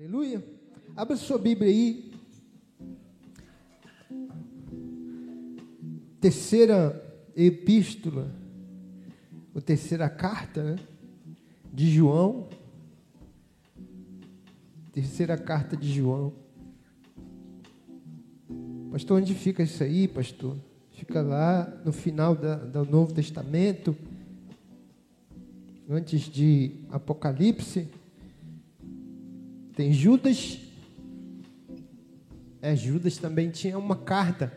Aleluia. Abra sua Bíblia aí. Terceira epístola, ou terceira carta, né? De João. Terceira carta de João. Pastor, onde fica isso aí, pastor? Fica lá no final da, do Novo Testamento, antes de Apocalipse. Tem Judas. É, Judas também tinha uma carta.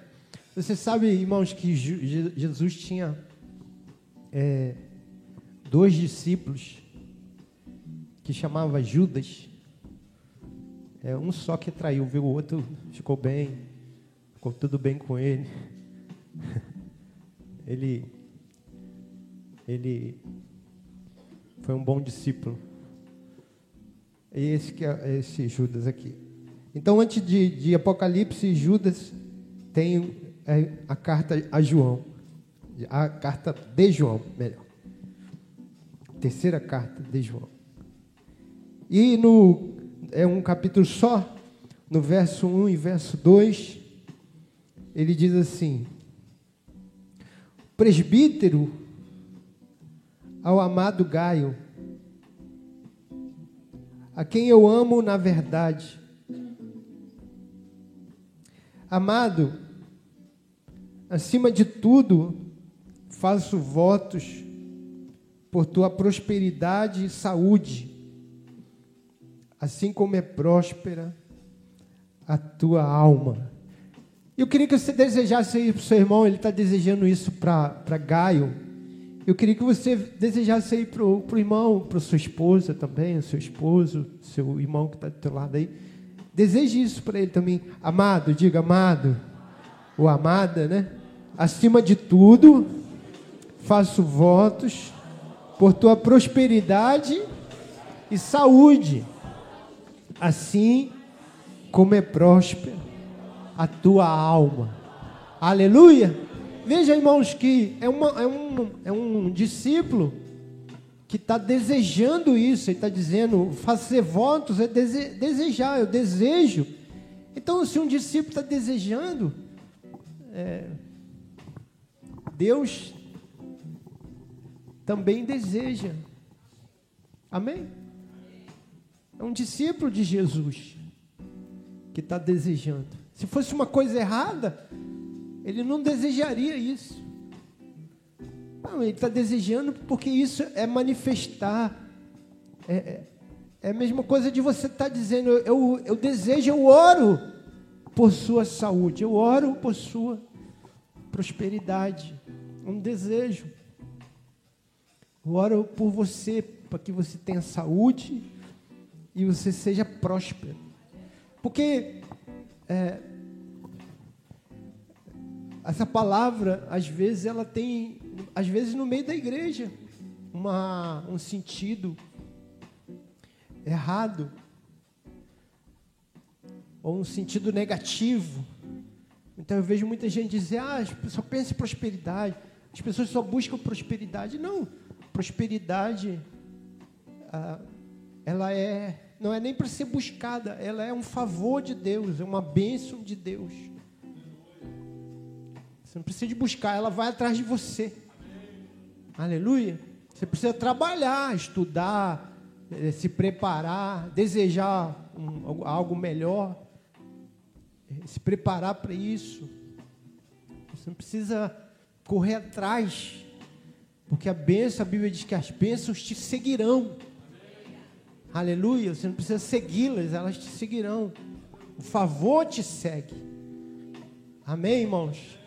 Você sabe, irmãos, que Jesus tinha é, dois discípulos que chamava Judas. É, um só que traiu, viu? O outro ficou bem, ficou tudo bem com ele. Ele, ele foi um bom discípulo. E esse que é esse Judas aqui. Então, antes de, de Apocalipse, Judas tem é, a carta a João, a carta de João, melhor. Terceira carta de João. E no é um capítulo só, no verso 1 e verso 2, ele diz assim: Presbítero ao amado Gaio, a quem eu amo na verdade. Amado, acima de tudo, faço votos por tua prosperidade e saúde, assim como é próspera a tua alma. Eu queria que você desejasse aí para o seu irmão, ele está desejando isso para Gaio eu queria que você desejasse aí para o irmão, para sua esposa também, seu esposo, seu irmão que está do teu lado aí. Deseje isso para ele também. Amado, diga amado. Ou amada, né? Acima de tudo, faço votos por tua prosperidade e saúde, assim como é próspera a tua alma. Aleluia! Veja, irmãos, que é, uma, é, um, é um discípulo que está desejando isso, ele está dizendo, fazer votos é dese, desejar, eu desejo. Então, se um discípulo está desejando, é, Deus também deseja. Amém? É um discípulo de Jesus que está desejando. Se fosse uma coisa errada, ele não desejaria isso. Não, ele está desejando porque isso é manifestar. É, é, é, a mesma coisa de você estar tá dizendo: eu, eu desejo, eu oro por sua saúde, eu oro por sua prosperidade. Um desejo. Eu oro por você, para que você tenha saúde e você seja próspero. Porque é, essa palavra, às vezes, ela tem, às vezes, no meio da igreja, uma, um sentido errado, ou um sentido negativo. Então eu vejo muita gente dizer, ah, só pensa em prosperidade, as pessoas só buscam prosperidade. Não, prosperidade, ah, ela é, não é nem para ser buscada, ela é um favor de Deus, é uma bênção de Deus. Você não precisa de buscar, ela vai atrás de você. Aleluia. Você precisa trabalhar, estudar, eh, se preparar, desejar um, algo melhor, eh, se preparar para isso. Você não precisa correr atrás, porque a bênção, a Bíblia diz que as bênçãos te seguirão. Aleluia. Você não precisa segui-las, elas te seguirão. O favor te segue. Amém, irmãos?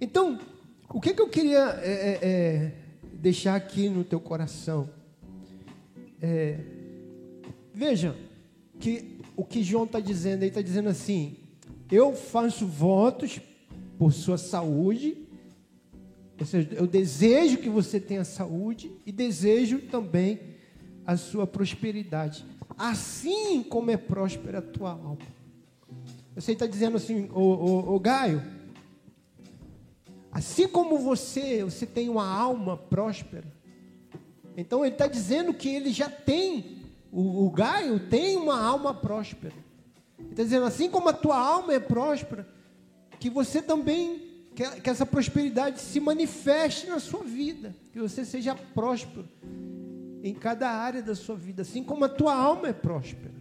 Então, o que, que eu queria é, é, é, deixar aqui no teu coração? É, veja, que o que João está dizendo, ele está dizendo assim: eu faço votos por sua saúde, ou seja, eu desejo que você tenha saúde e desejo também a sua prosperidade, assim como é próspera a tua alma. Você está dizendo assim, ô, ô, ô Gaio, Assim como você, você tem uma alma próspera. Então ele está dizendo que ele já tem o, o Gaio tem uma alma próspera. Está dizendo, assim como a tua alma é próspera, que você também, que, que essa prosperidade se manifeste na sua vida, que você seja próspero em cada área da sua vida, assim como a tua alma é próspera.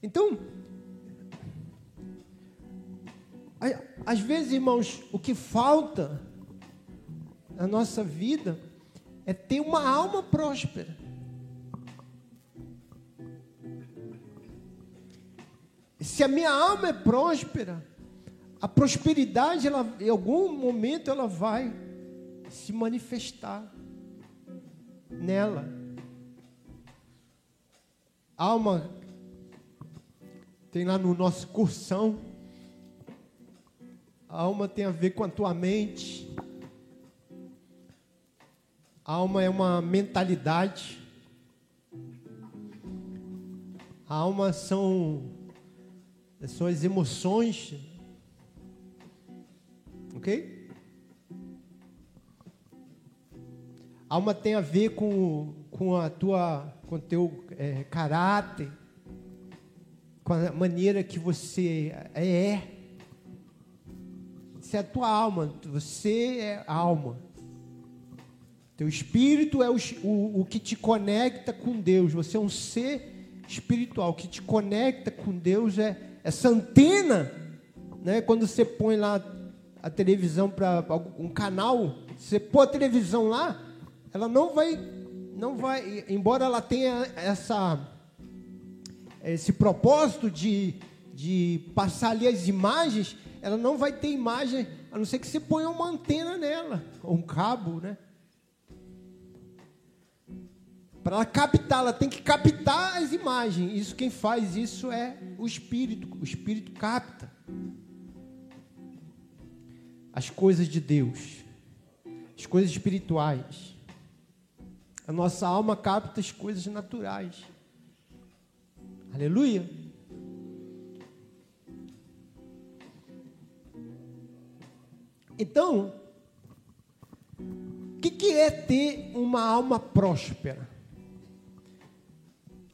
Então, às vezes, irmãos, o que falta na nossa vida é ter uma alma próspera. Se a minha alma é próspera, a prosperidade, ela, em algum momento, ela vai se manifestar nela. Alma, tem lá no nosso cursão, a alma tem a ver com a tua mente. A alma é uma mentalidade. A alma são, são as emoções. Ok? A alma tem a ver com, com a tua, com teu é, caráter, com a maneira que você é. É a tua alma, você é alma. Teu espírito é o, o, o que te conecta com Deus. Você é um ser espiritual. O que te conecta com Deus é essa antena, né? Quando você põe lá a televisão para um canal, você pôr a televisão lá, ela não vai, não vai, embora ela tenha essa esse propósito de, de passar ali as imagens, ela não vai ter imagem, a não ser que você ponha uma antena nela, ou um cabo, né? Para ela captar, ela tem que captar as imagens. Isso quem faz isso é o espírito. O espírito capta as coisas de Deus, as coisas espirituais. A nossa alma capta as coisas naturais. Aleluia. Então, o que, que é ter uma alma próspera?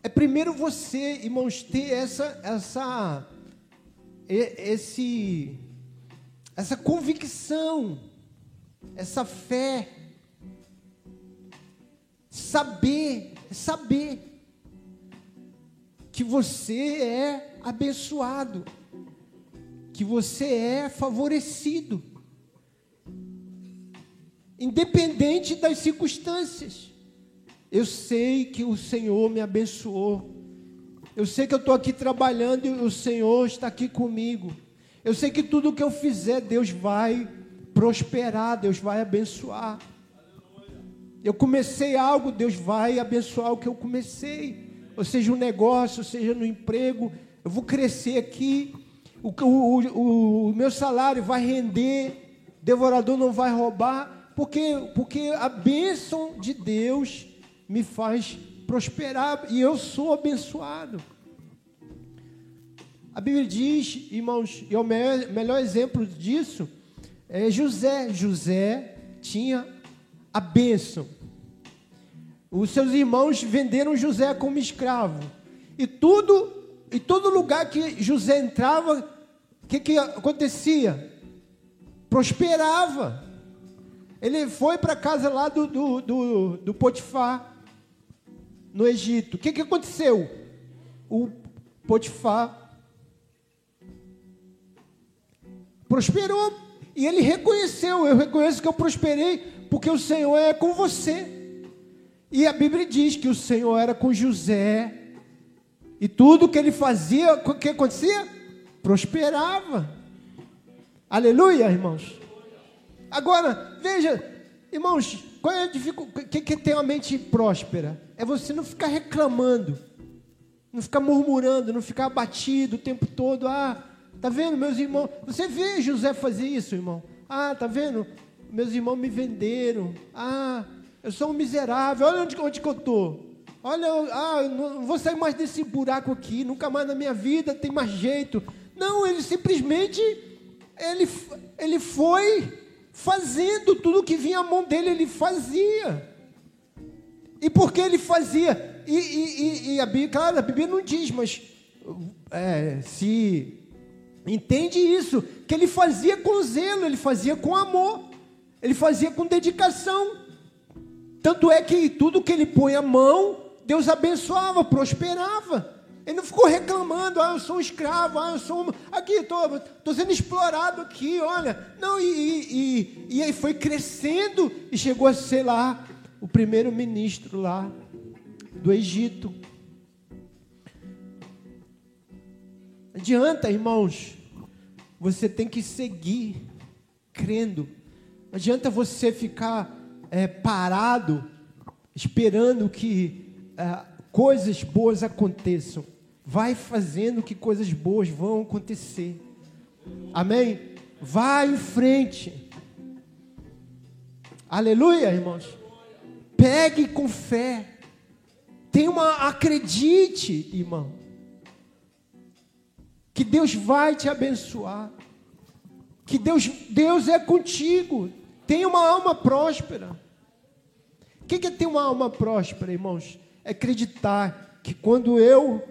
É primeiro você, irmãos, ter essa, essa, esse, essa convicção, essa fé, saber, saber que você é abençoado, que você é favorecido, independente das circunstâncias. Eu sei que o Senhor me abençoou. Eu sei que eu estou aqui trabalhando e o Senhor está aqui comigo. Eu sei que tudo que eu fizer, Deus vai prosperar, Deus vai abençoar. Eu comecei algo, Deus vai abençoar o que eu comecei. Ou seja, um negócio, seja no emprego, eu vou crescer aqui, o, o, o meu salário vai render, devorador não vai roubar, porque, porque a bênção de Deus me faz prosperar e eu sou abençoado. A Bíblia diz, irmãos, e o melhor exemplo disso é José. José tinha a bênção. Os seus irmãos venderam José como escravo. E tudo, e todo lugar que José entrava, o que, que acontecia? Prosperava. Ele foi para a casa lá do, do, do, do Potifar no Egito. O que, que aconteceu? O Potifar prosperou e ele reconheceu: Eu reconheço que eu prosperei porque o Senhor é com você. E a Bíblia diz que o Senhor era com José e tudo que ele fazia, o que acontecia? Prosperava. Aleluia, irmãos. Agora, veja, irmãos, qual é a dificuldade? O que, tem uma mente próspera? É você não ficar reclamando, não ficar murmurando, não ficar abatido o tempo todo. Ah, tá vendo, meus irmãos? Você vê José fazer isso, irmão? Ah, tá vendo? Meus irmãos me venderam. Ah, eu sou um miserável. Olha onde, onde que eu estou. Olha, ah, não vou sair mais desse buraco aqui. Nunca mais na minha vida tem mais jeito. Não, ele simplesmente ele, ele foi fazendo tudo que vinha à mão dele, ele fazia. E porque ele fazia. E, e, e, a Bíblia, claro, a Bíblia não diz, mas é, se entende isso, que ele fazia com zelo, ele fazia com amor, ele fazia com dedicação. Tanto é que tudo que ele põe a mão, Deus abençoava, prosperava. Ele não ficou reclamando, ah, eu sou um escravo, ah, eu sou um... aqui, estou tô, sendo explorado aqui, olha. Não, e, e, e, aí foi crescendo e chegou a ser lá o primeiro ministro lá do Egito. Adianta, irmãos, você tem que seguir crendo. Não adianta você ficar é, parado esperando que é, coisas boas aconteçam. Vai fazendo que coisas boas vão acontecer. Amém? Vai em frente. Aleluia, irmãos. Pegue com fé. Tenha uma acredite, irmão. Que Deus vai te abençoar. Que Deus, Deus é contigo. Tenha uma alma próspera. O que é ter uma alma próspera, irmãos? É acreditar que quando eu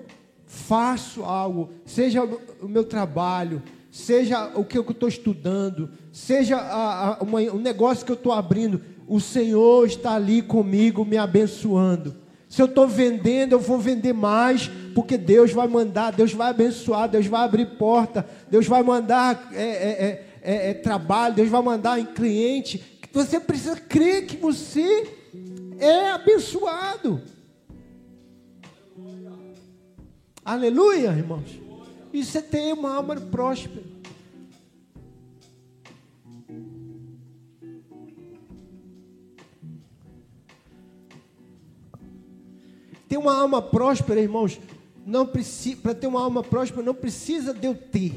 faço algo, seja o meu trabalho, seja o que eu estou estudando, seja a, a, uma, um negócio que eu estou abrindo, o Senhor está ali comigo me abençoando. Se eu estou vendendo, eu vou vender mais, porque Deus vai mandar, Deus vai abençoar, Deus vai abrir porta, Deus vai mandar é, é, é, é trabalho, Deus vai mandar em cliente. Você precisa crer que você é abençoado. Aleluia, irmãos. Isso é ter uma alma próspera. Ter uma alma próspera, irmãos, não precisa, para ter uma alma próspera não precisa de eu ter.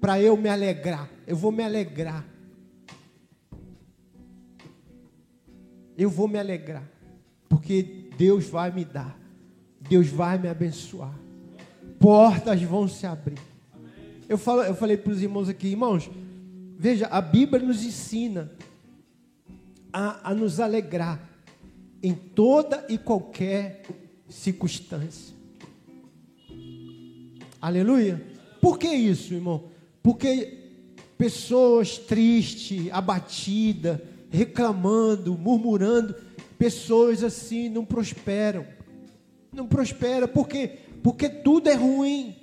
Para eu me alegrar, eu vou me alegrar. Eu vou me alegrar, porque Deus vai me dar. Deus vai me abençoar. Portas vão se abrir. Eu, falo, eu falei para os irmãos aqui, irmãos, veja, a Bíblia nos ensina a, a nos alegrar em toda e qualquer circunstância. Aleluia. Por que isso, irmão? Porque pessoas tristes, abatidas, reclamando, murmurando, pessoas assim não prosperam não prospera. Por quê? Porque tudo é ruim.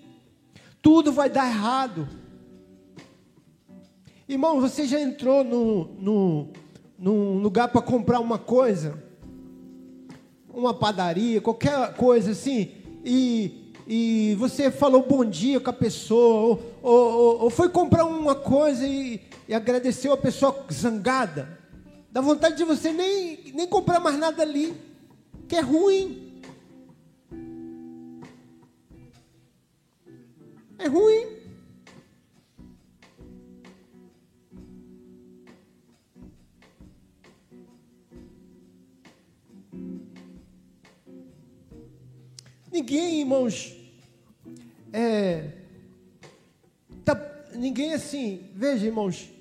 Tudo vai dar errado. Irmão, você já entrou no, no, num lugar para comprar uma coisa? Uma padaria, qualquer coisa assim, e, e você falou bom dia com a pessoa, ou, ou, ou foi comprar uma coisa e, e agradeceu a pessoa zangada. Dá vontade de você nem, nem comprar mais nada ali, que é ruim. É ruim. Ninguém, irmãos, é, tá, ninguém assim, veja, irmãos,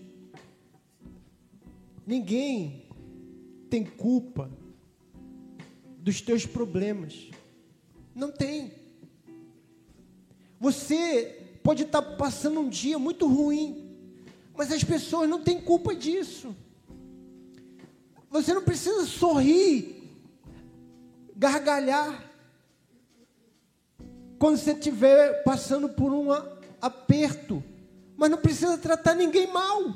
ninguém tem culpa dos teus problemas. Não tem. Você pode estar passando um dia muito ruim, mas as pessoas não têm culpa disso. Você não precisa sorrir, gargalhar, quando você estiver passando por um aperto, mas não precisa tratar ninguém mal.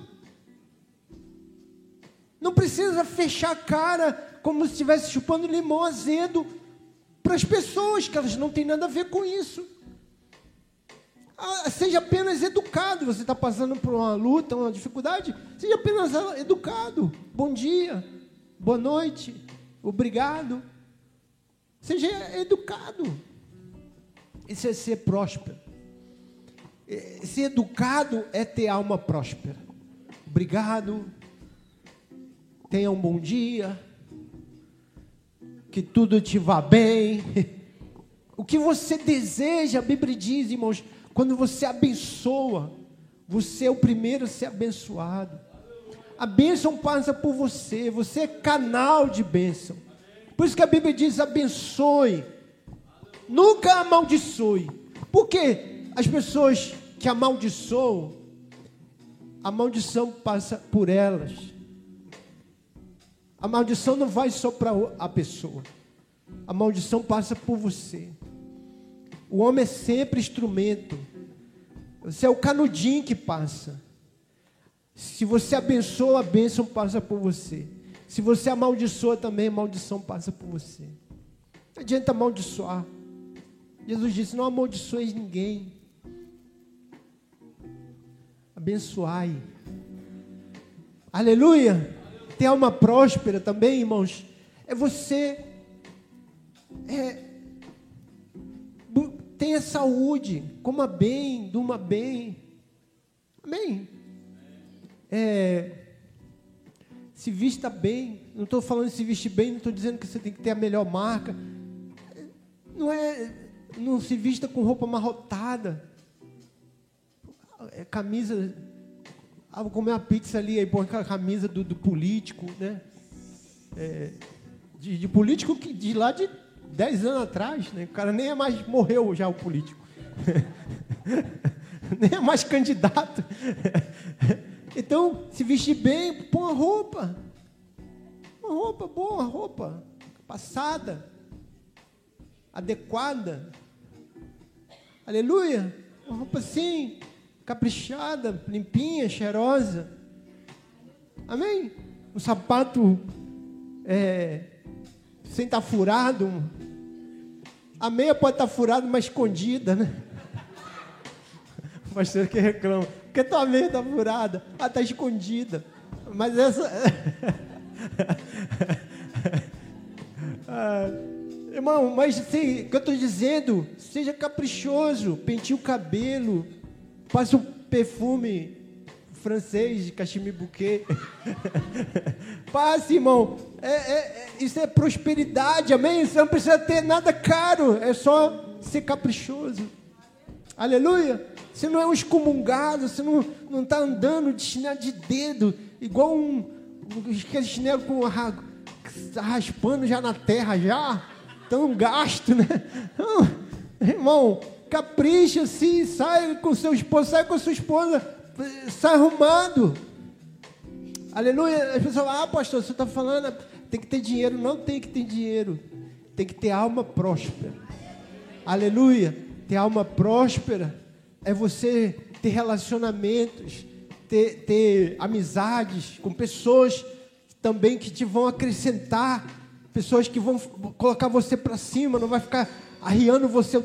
Não precisa fechar a cara como se estivesse chupando limão azedo para as pessoas, que elas não têm nada a ver com isso. Ah, seja apenas educado. Você está passando por uma luta, uma dificuldade, seja apenas educado. Bom dia, boa noite, obrigado. Seja educado. Isso é ser próspero. Ser educado é ter alma próspera. Obrigado. Tenha um bom dia. Que tudo te vá bem. O que você deseja, a Bíblia diz, irmãos, quando você abençoa, você é o primeiro a ser abençoado. A bênção passa por você. Você é canal de bênção. Por isso que a Bíblia diz: abençoe. Nunca amaldiçoe. Por quê? As pessoas que amaldiçoam, a maldição passa por elas. A maldição não vai só para a pessoa. A maldição passa por você. O homem é sempre instrumento. Você é o canudinho que passa. Se você abençoa, a bênção passa por você. Se você amaldiçoa também, a maldição passa por você. Não adianta amaldiçoar. Jesus disse: Não amaldiçoeis ninguém. Abençoai. Aleluia. Ter alma próspera também, irmãos. É você. É, tenha saúde, coma bem, durma bem. Amém. É, se vista bem. Não estou falando se vestir bem, não estou dizendo que você tem que ter a melhor marca. Não é, não se vista com roupa amarrotada. É camisa. Ah, vou comer uma pizza ali, aí põe camisa do, do político, né? É, de, de, político que de lá de 10 anos atrás, né? O cara nem é mais morreu já o político. nem é mais candidato. Então, se vestir bem, põe uma roupa. Uma roupa boa, uma roupa passada, adequada. Aleluia. Uma roupa assim, caprichada, limpinha, cheirosa. Amém? Um sapato é, sem estar tá furado. A meia pode estar tá furada, mas escondida, né? O pastor que reclama. Porque tua meia está furada. Ah, está escondida. Mas essa. ah, irmão, mas assim, o que eu estou dizendo, seja caprichoso, penteie o cabelo, passe um perfume francês de cachemir bouquet. Passe, irmão. É, é, é, isso é prosperidade, amém? Você não precisa ter nada caro, é só ser caprichoso. Aleluia. Você não é um excomungado, você não está andando de chinelo de dedo, igual um, um chinelo com raspando já na terra, já. Tão gasto, né? Não, irmão, capricha-se, sai com seu esposo, sai com sua esposa, sai arrumado. Aleluia. As pessoas ah, pastor, você está falando, tem que ter dinheiro. Não tem que ter dinheiro. Tem que ter alma próspera. Aleluia. Ter alma próspera é você ter relacionamentos, ter, ter amizades com pessoas também que te vão acrescentar, pessoas que vão colocar você para cima, não vai ficar arriando você.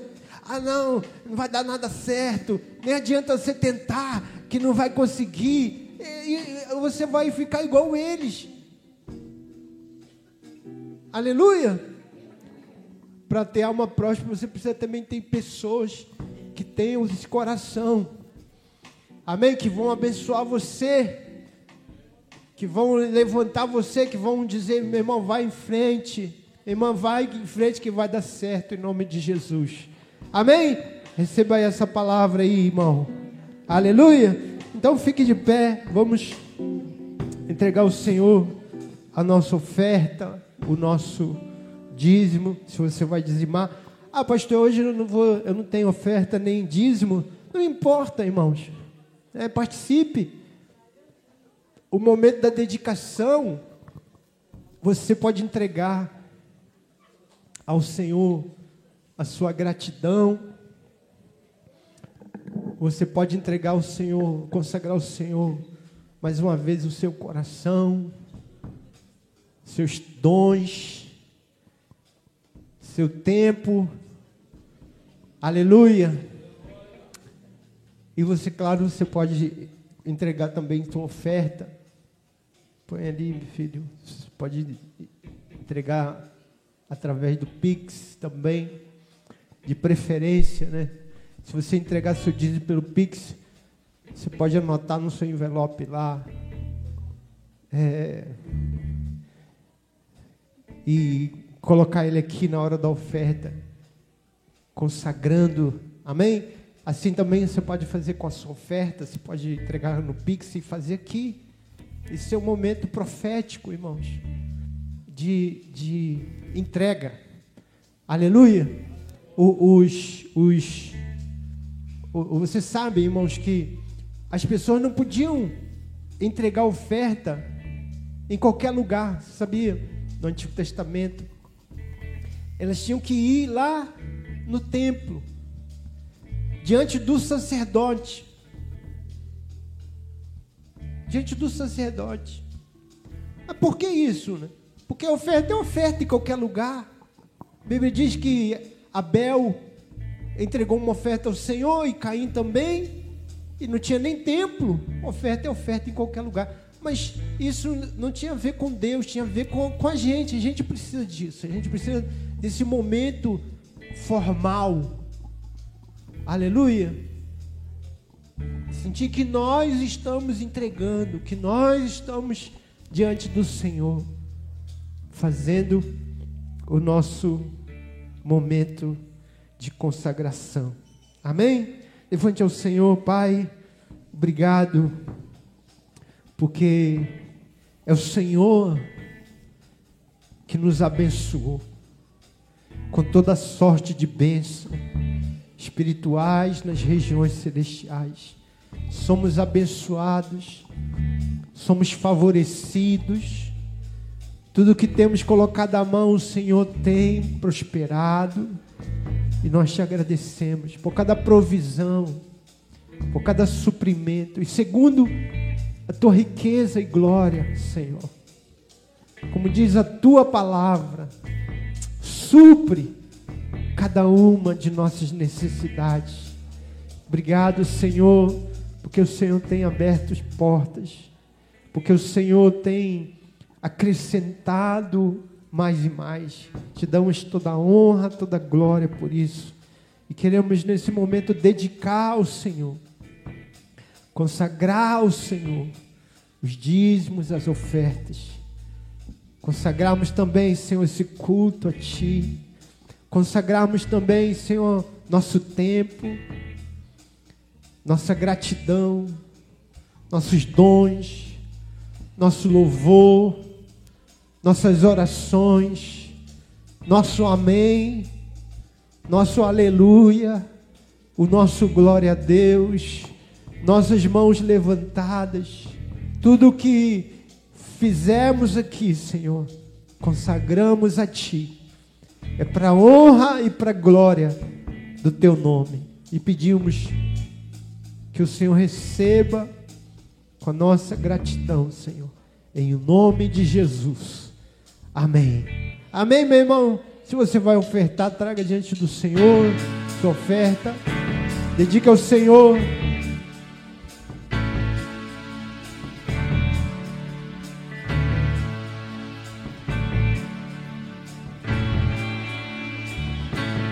Ah, não, não vai dar nada certo, nem adianta você tentar, que não vai conseguir, você vai ficar igual eles. Aleluia! Para ter alma próxima, você precisa também ter pessoas que tenham esse coração, amém? Que vão abençoar você, que vão levantar você, que vão dizer: meu irmão, vai em frente, irmã, vai em frente que vai dar certo em nome de Jesus, amém? Receba essa palavra aí, irmão, aleluia. Então fique de pé, vamos entregar ao Senhor a nossa oferta, o nosso dízimo, se você vai dizimar. Ah, pastor, hoje eu não vou, eu não tenho oferta nem dízimo. Não importa, irmãos. É, participe. O momento da dedicação, você pode entregar ao Senhor a sua gratidão. Você pode entregar ao Senhor, consagrar ao Senhor mais uma vez o seu coração, seus dons, seu tempo, Aleluia. E você, claro, você pode entregar também sua oferta. Põe ali, filho. Você pode entregar através do Pix também, de preferência, né? Se você entregar seu dízimo pelo Pix, você pode anotar no seu envelope lá. É, e colocar ele aqui na hora da oferta consagrando. Amém? Assim também você pode fazer com a sua oferta, você pode entregar no Pix e fazer aqui. Esse é um momento profético, irmãos, de, de entrega. Aleluia. Os, os, você sabe, irmãos, que as pessoas não podiam entregar oferta em qualquer lugar, sabia? No Antigo Testamento. Elas tinham que ir lá no templo, diante do sacerdote diante do sacerdote. Mas por que isso? Né? Porque a oferta é oferta em qualquer lugar. A Bíblia diz que Abel entregou uma oferta ao Senhor e Caim também, e não tinha nem templo. Oferta é oferta em qualquer lugar. Mas isso não tinha a ver com Deus, tinha a ver com, com a gente. A gente precisa disso, a gente precisa desse momento formal. Aleluia. Sentir que nós estamos entregando, que nós estamos diante do Senhor, fazendo o nosso momento de consagração. Amém? Levante ao Senhor, Pai, obrigado, porque é o Senhor que nos abençoou com toda sorte de bênção espirituais nas regiões celestiais somos abençoados, somos favorecidos. Tudo que temos colocado à mão, o Senhor tem prosperado. E nós te agradecemos por cada provisão, por cada suprimento. E segundo a tua riqueza e glória, Senhor. Como diz a tua palavra, supre cada uma de nossas necessidades. Obrigado, Senhor porque o Senhor tem aberto as portas, porque o Senhor tem acrescentado mais e mais. Te damos toda a honra, toda a glória por isso. E queremos nesse momento dedicar ao Senhor, consagrar ao Senhor os dízimos, as ofertas. Consagrarmos também, Senhor, esse culto a Ti. Consagrarmos também, Senhor, nosso tempo, nossa gratidão, nossos dons, nosso louvor, nossas orações, nosso amém, nosso aleluia, o nosso glória a Deus, nossas mãos levantadas, tudo que fizemos aqui, Senhor, consagramos a Ti, é para honra e para glória do Teu nome, e pedimos que o Senhor receba com a nossa gratidão, Senhor. Em nome de Jesus. Amém. Amém, meu irmão. Se você vai ofertar, traga diante do Senhor sua oferta. Dedica ao Senhor.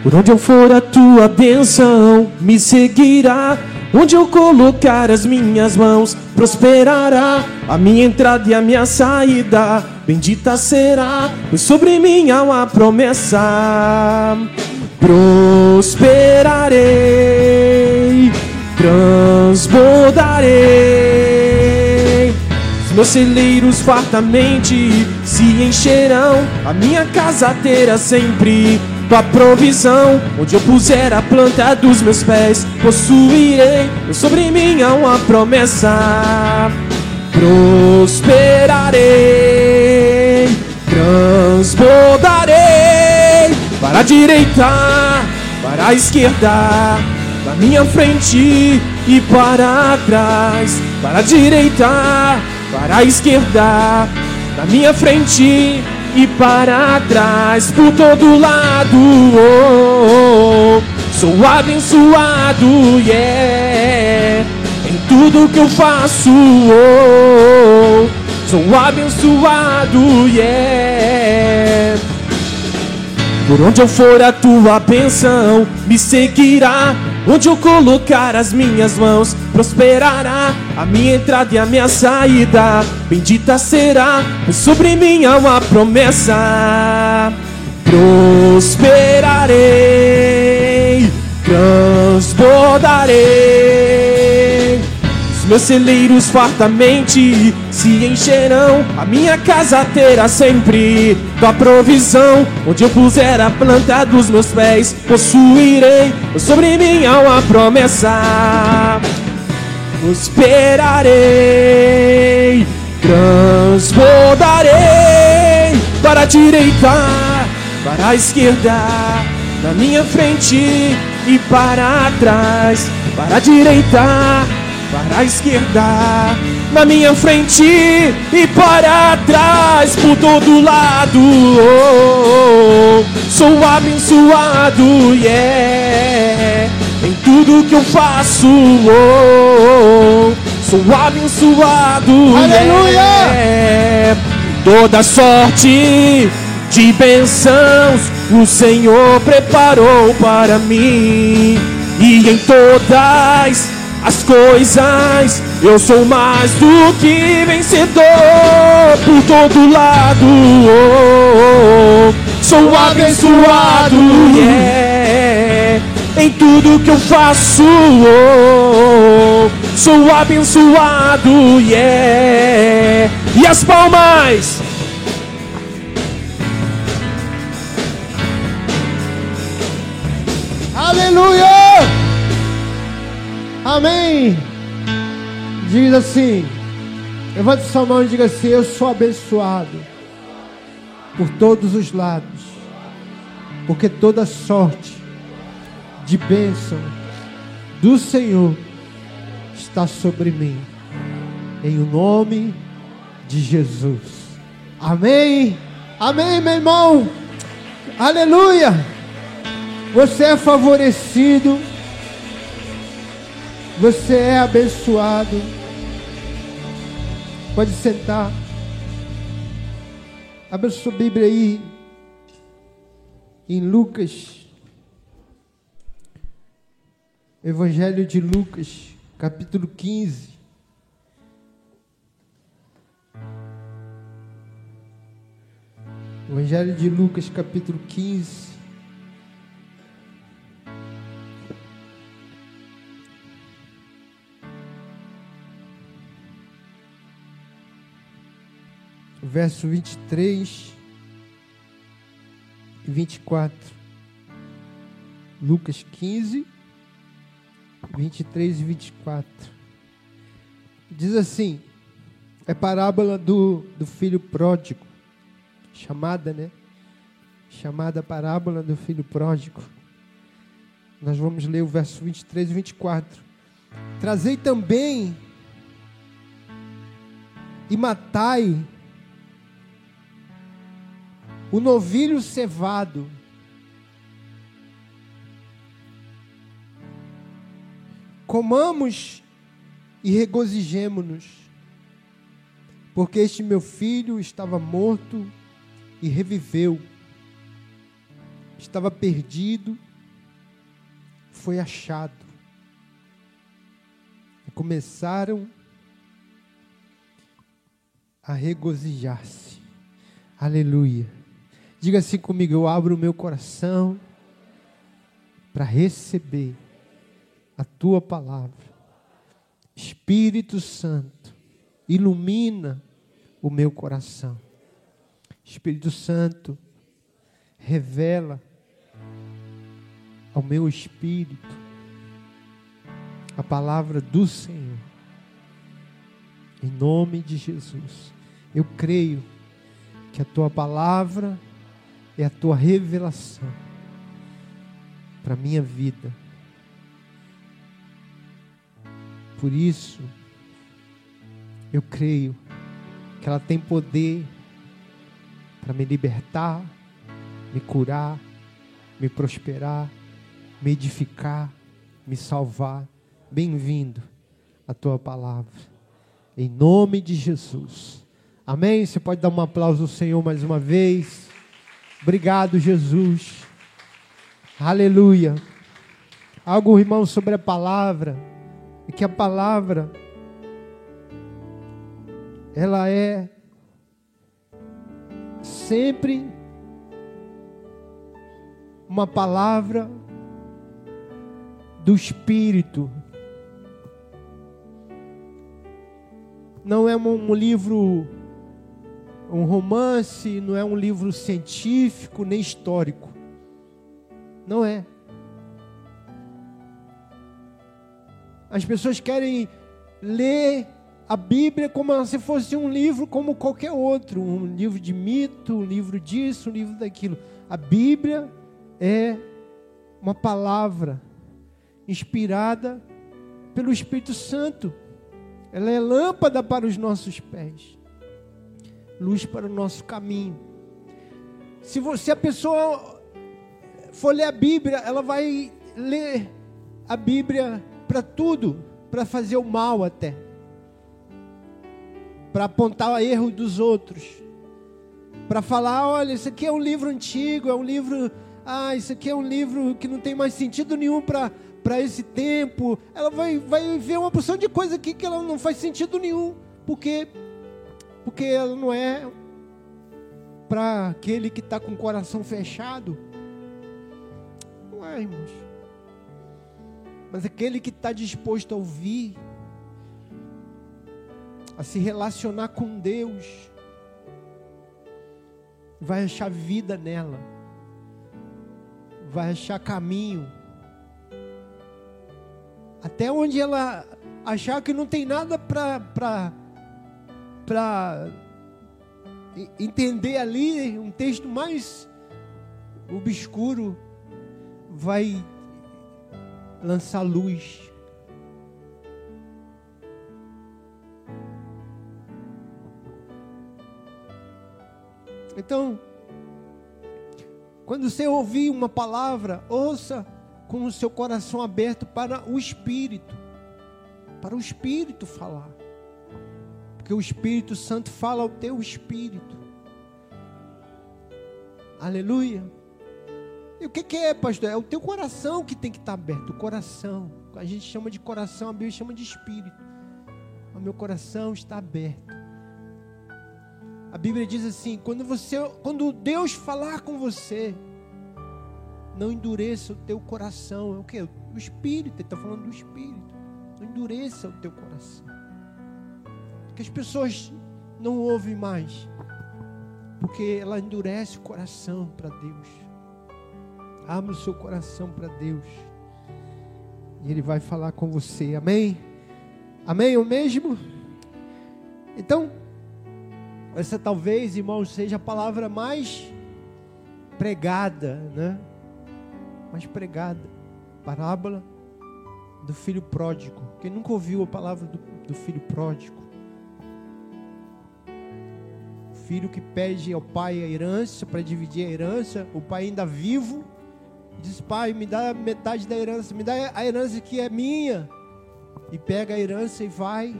Por onde eu for a tua bênção me seguirá Onde eu colocar as minhas mãos, prosperará a minha entrada e a minha saída. Bendita será, sobre mim há uma promessa. Prosperarei, transbordarei. Os meus celeiros fartamente se encherão, a minha casa terá sempre tua provisão. Onde eu puser a planta dos meus pés, possuirei. Sobre mim há uma promessa: prosperarei, transbordarei. Para a direita, para a esquerda, na minha frente e para trás, para a direita, para a esquerda, na minha frente e para trás. Por todo lado. Oh, oh, Sou abençoado, yeah, tudo que eu faço. Oh, Sou abençoado, yeah. Por onde eu for a tua bênção me seguirá. Onde eu colocar as minhas mãos, prosperará a minha entrada e a minha saída. Bendita será, sobre mim há uma promessa. Prosperarei, transbordarei. Meus celeiros fartamente se encherão. A minha casa terá sempre tua provisão. Onde eu puser a planta dos meus pés, possuirei sobre mim há uma promessa. Esperarei, transbordarei para a direita, para a esquerda, na minha frente e para trás, para a direita, para a esquerda, na minha frente e para trás, por todo lado. Oh, oh. Sou abençoado, yeah em tudo que eu faço. Oh, sou abençoado. Aleluia! É. Toda sorte de bênçãos o Senhor preparou para mim. E em todas as coisas eu sou mais do que vencedor por todo lado. Oh, sou abençoado. Yeah em tudo que eu faço. Oh, sou abençoado, yeah. E as palmas. Aleluia! Amém. Diz assim: levante sua mão e diga assim: Eu sou abençoado por todos os lados, porque toda sorte de bênção do Senhor está sobre mim. Em o nome de Jesus. Amém. Amém, meu irmão. Aleluia. Você é favorecido. Você é abençoado. Pode sentar. Abra sua Bíblia aí. Em Lucas Evangelho de Lucas, capítulo 15. Evangelho de Lucas, capítulo 15. Verso 23 e 24. Lucas 15, 23 e 24. Diz assim: é parábola do, do filho pródigo, chamada, né? Chamada parábola do filho pródigo. Nós vamos ler o verso 23 e 24. Trazei também e matai o novilho cevado comamos e regozijemo-nos, porque este meu filho estava morto e reviveu, estava perdido, foi achado. E começaram a regozijar-se. Aleluia. Diga assim comigo: eu abro o meu coração para receber a tua palavra. Espírito Santo, ilumina o meu coração. Espírito Santo, revela ao meu espírito a palavra do Senhor. Em nome de Jesus. Eu creio que a tua palavra é a tua revelação para a minha vida Por isso, eu creio que ela tem poder para me libertar, me curar, me prosperar, me edificar, me salvar. Bem-vindo a tua palavra. Em nome de Jesus. Amém? Você pode dar um aplauso ao Senhor mais uma vez. Obrigado, Jesus. Aleluia. Algo, irmão, sobre a palavra é que a palavra ela é sempre uma palavra do Espírito. não é um livro, um romance, não é um livro científico nem histórico. Não é. As pessoas querem ler a Bíblia como se fosse um livro como qualquer outro, um livro de mito, um livro disso, um livro daquilo. A Bíblia é uma palavra inspirada pelo Espírito Santo. Ela é lâmpada para os nossos pés, luz para o nosso caminho. Se você a pessoa for ler a Bíblia, ela vai ler a Bíblia para tudo, para fazer o mal até, para apontar o erro dos outros, para falar, olha, isso aqui é um livro antigo, é um livro, ah, isso aqui é um livro que não tem mais sentido nenhum para para esse tempo. Ela vai, vai ver uma porção de coisa aqui que ela não faz sentido nenhum, porque porque ela não é para aquele que está com o coração fechado. Não é, irmãos. Mas aquele que está disposto a ouvir, a se relacionar com Deus, vai achar vida nela, vai achar caminho. Até onde ela achar que não tem nada para entender ali, um texto mais obscuro, vai lançar luz. Então, quando você ouvir uma palavra, ouça com o seu coração aberto para o Espírito, para o Espírito falar, porque o Espírito Santo fala ao teu espírito. Aleluia. E o que, que, é, pastor? É o teu coração que tem que estar aberto. O coração. A gente chama de coração, a Bíblia chama de espírito. O meu coração está aberto. A Bíblia diz assim: quando você, quando Deus falar com você, não endureça o teu coração. É o que? O espírito. Ele está falando do espírito. Não endureça o teu coração. Que as pessoas não ouvem mais, porque ela endurece o coração para Deus. Abra o seu coração para Deus. E Ele vai falar com você. Amém? Amém? O mesmo? Então, essa talvez, irmãos, seja a palavra mais pregada, né? Mais pregada. Parábola do filho pródigo. Quem nunca ouviu a palavra do, do filho pródigo? Filho que pede ao pai a herança para dividir a herança, o pai ainda vivo Diz, pai, me dá metade da herança, me dá a herança que é minha. E pega a herança e vai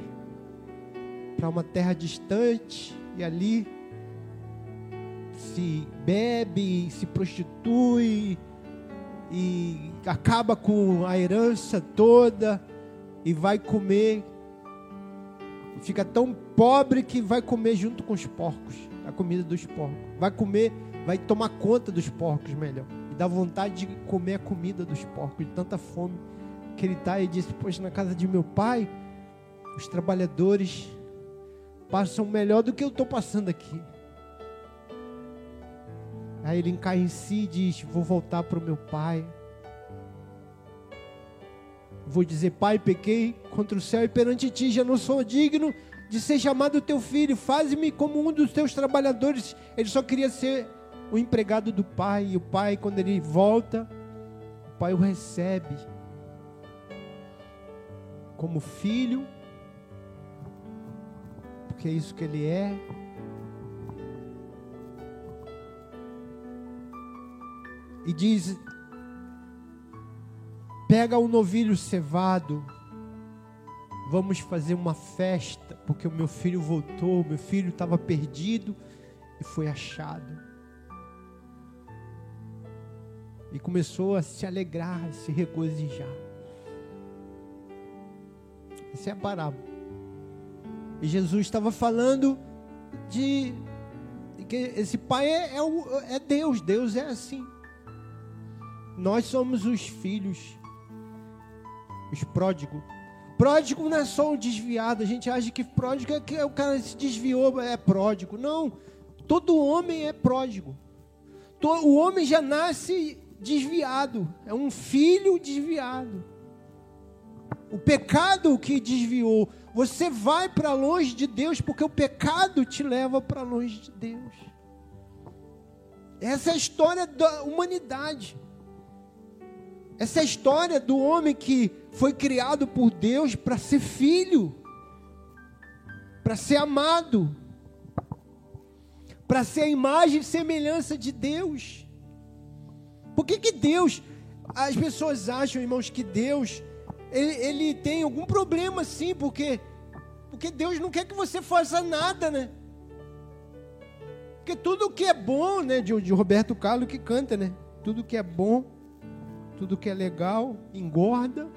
para uma terra distante e ali se bebe, se prostitui e acaba com a herança toda e vai comer. Fica tão pobre que vai comer junto com os porcos, a comida dos porcos. Vai comer, vai tomar conta dos porcos melhor dá vontade de comer a comida dos porcos, de tanta fome que ele está. E disse: Poxa, na casa de meu pai, os trabalhadores passam melhor do que eu estou passando aqui. Aí ele cai em si e diz: Vou voltar para o meu pai. Vou dizer: Pai, pequei contra o céu e perante ti, já não sou digno de ser chamado teu filho. Faze-me como um dos teus trabalhadores. Ele só queria ser o empregado do pai, e o pai, quando ele volta, o pai o recebe como filho, porque é isso que ele é. E diz: pega o um novilho cevado, vamos fazer uma festa, porque o meu filho voltou, meu filho estava perdido e foi achado e começou a se alegrar, a se regozijar. Essa é a parábola. E Jesus estava falando de, que esse pai é, é, é Deus, Deus é assim. Nós somos os filhos, os pródigos. Pródigo não é só um desviado. A gente acha que pródigo é que o cara se desviou, é pródigo. Não. Todo homem é pródigo. O homem já nasce desviado. É um filho desviado. O pecado que desviou. Você vai para longe de Deus porque o pecado te leva para longe de Deus. Essa é a história da humanidade. Essa é a história do homem que foi criado por Deus para ser filho, para ser amado, para ser a imagem e semelhança de Deus. Por que, que Deus, as pessoas acham, irmãos, que Deus, ele, ele tem algum problema sim, porque, porque Deus não quer que você faça nada, né? Porque tudo que é bom, né, de, de Roberto Carlos que canta, né? Tudo que é bom, tudo que é legal, engorda,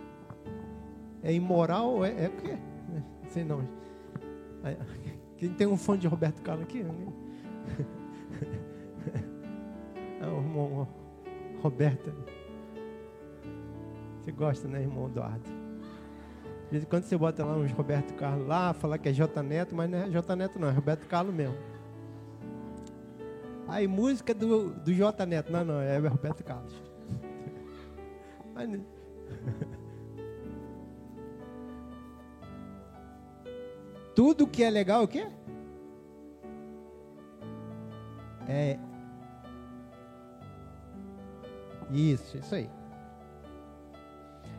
é imoral, é, é o quê? Não sei não. Quem tem um fã de Roberto Carlos aqui? É o irmão Roberto. Você gosta, né, irmão Eduardo? De vez em quando você bota lá uns Roberto Carlos lá, falar que é J Neto, mas não é J Neto não, é Roberto Carlos mesmo. Aí música do, do J Neto, não, não, é Roberto Carlos. Mas, Tudo que é legal, o quê? É. Isso, isso aí.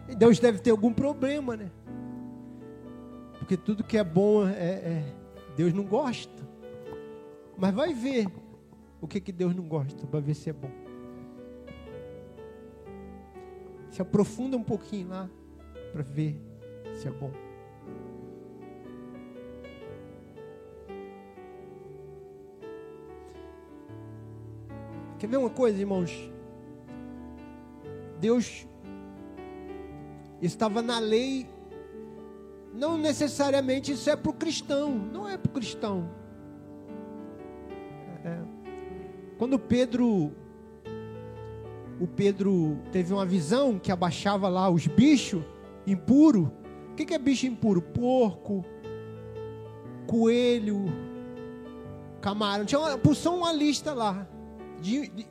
E Deus deve ter algum problema, né? Porque tudo que é bom é, é, Deus não gosta. Mas vai ver o que, que Deus não gosta, para ver se é bom. Se aprofunda um pouquinho lá para ver se é bom. Quer ver uma coisa, irmãos? Deus estava na lei, não necessariamente isso é para o cristão, não é para o cristão. É. Quando Pedro, o Pedro teve uma visão que abaixava lá os bichos impuros. O que é bicho impuro? Porco, coelho, camarão. Tinha uma, uma lista lá de, de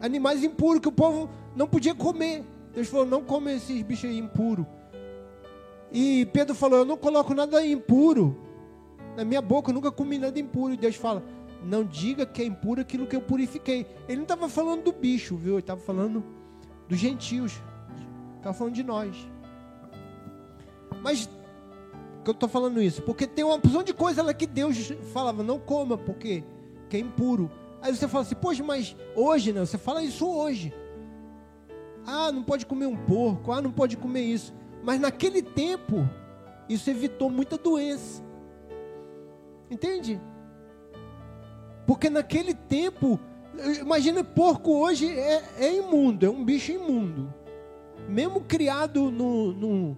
animais impuros que o povo não podia comer. Deus falou: não come esses bichos impuros. E Pedro falou: eu não coloco nada impuro na minha boca, eu nunca comi nada impuro. E Deus fala: não diga que é impuro aquilo que eu purifiquei. Ele não estava falando do bicho, viu? Ele estava falando dos gentios. Estava falando de nós. Mas que eu estou falando isso? Porque tem uma opção de coisa lá que Deus falava: não coma, porque que é impuro. Aí você fala assim, poxa, mas hoje não, você fala isso hoje. Ah, não pode comer um porco, ah, não pode comer isso. Mas naquele tempo, isso evitou muita doença. Entende? Porque naquele tempo, imagina, porco hoje é, é imundo, é um bicho imundo. Mesmo criado no, no.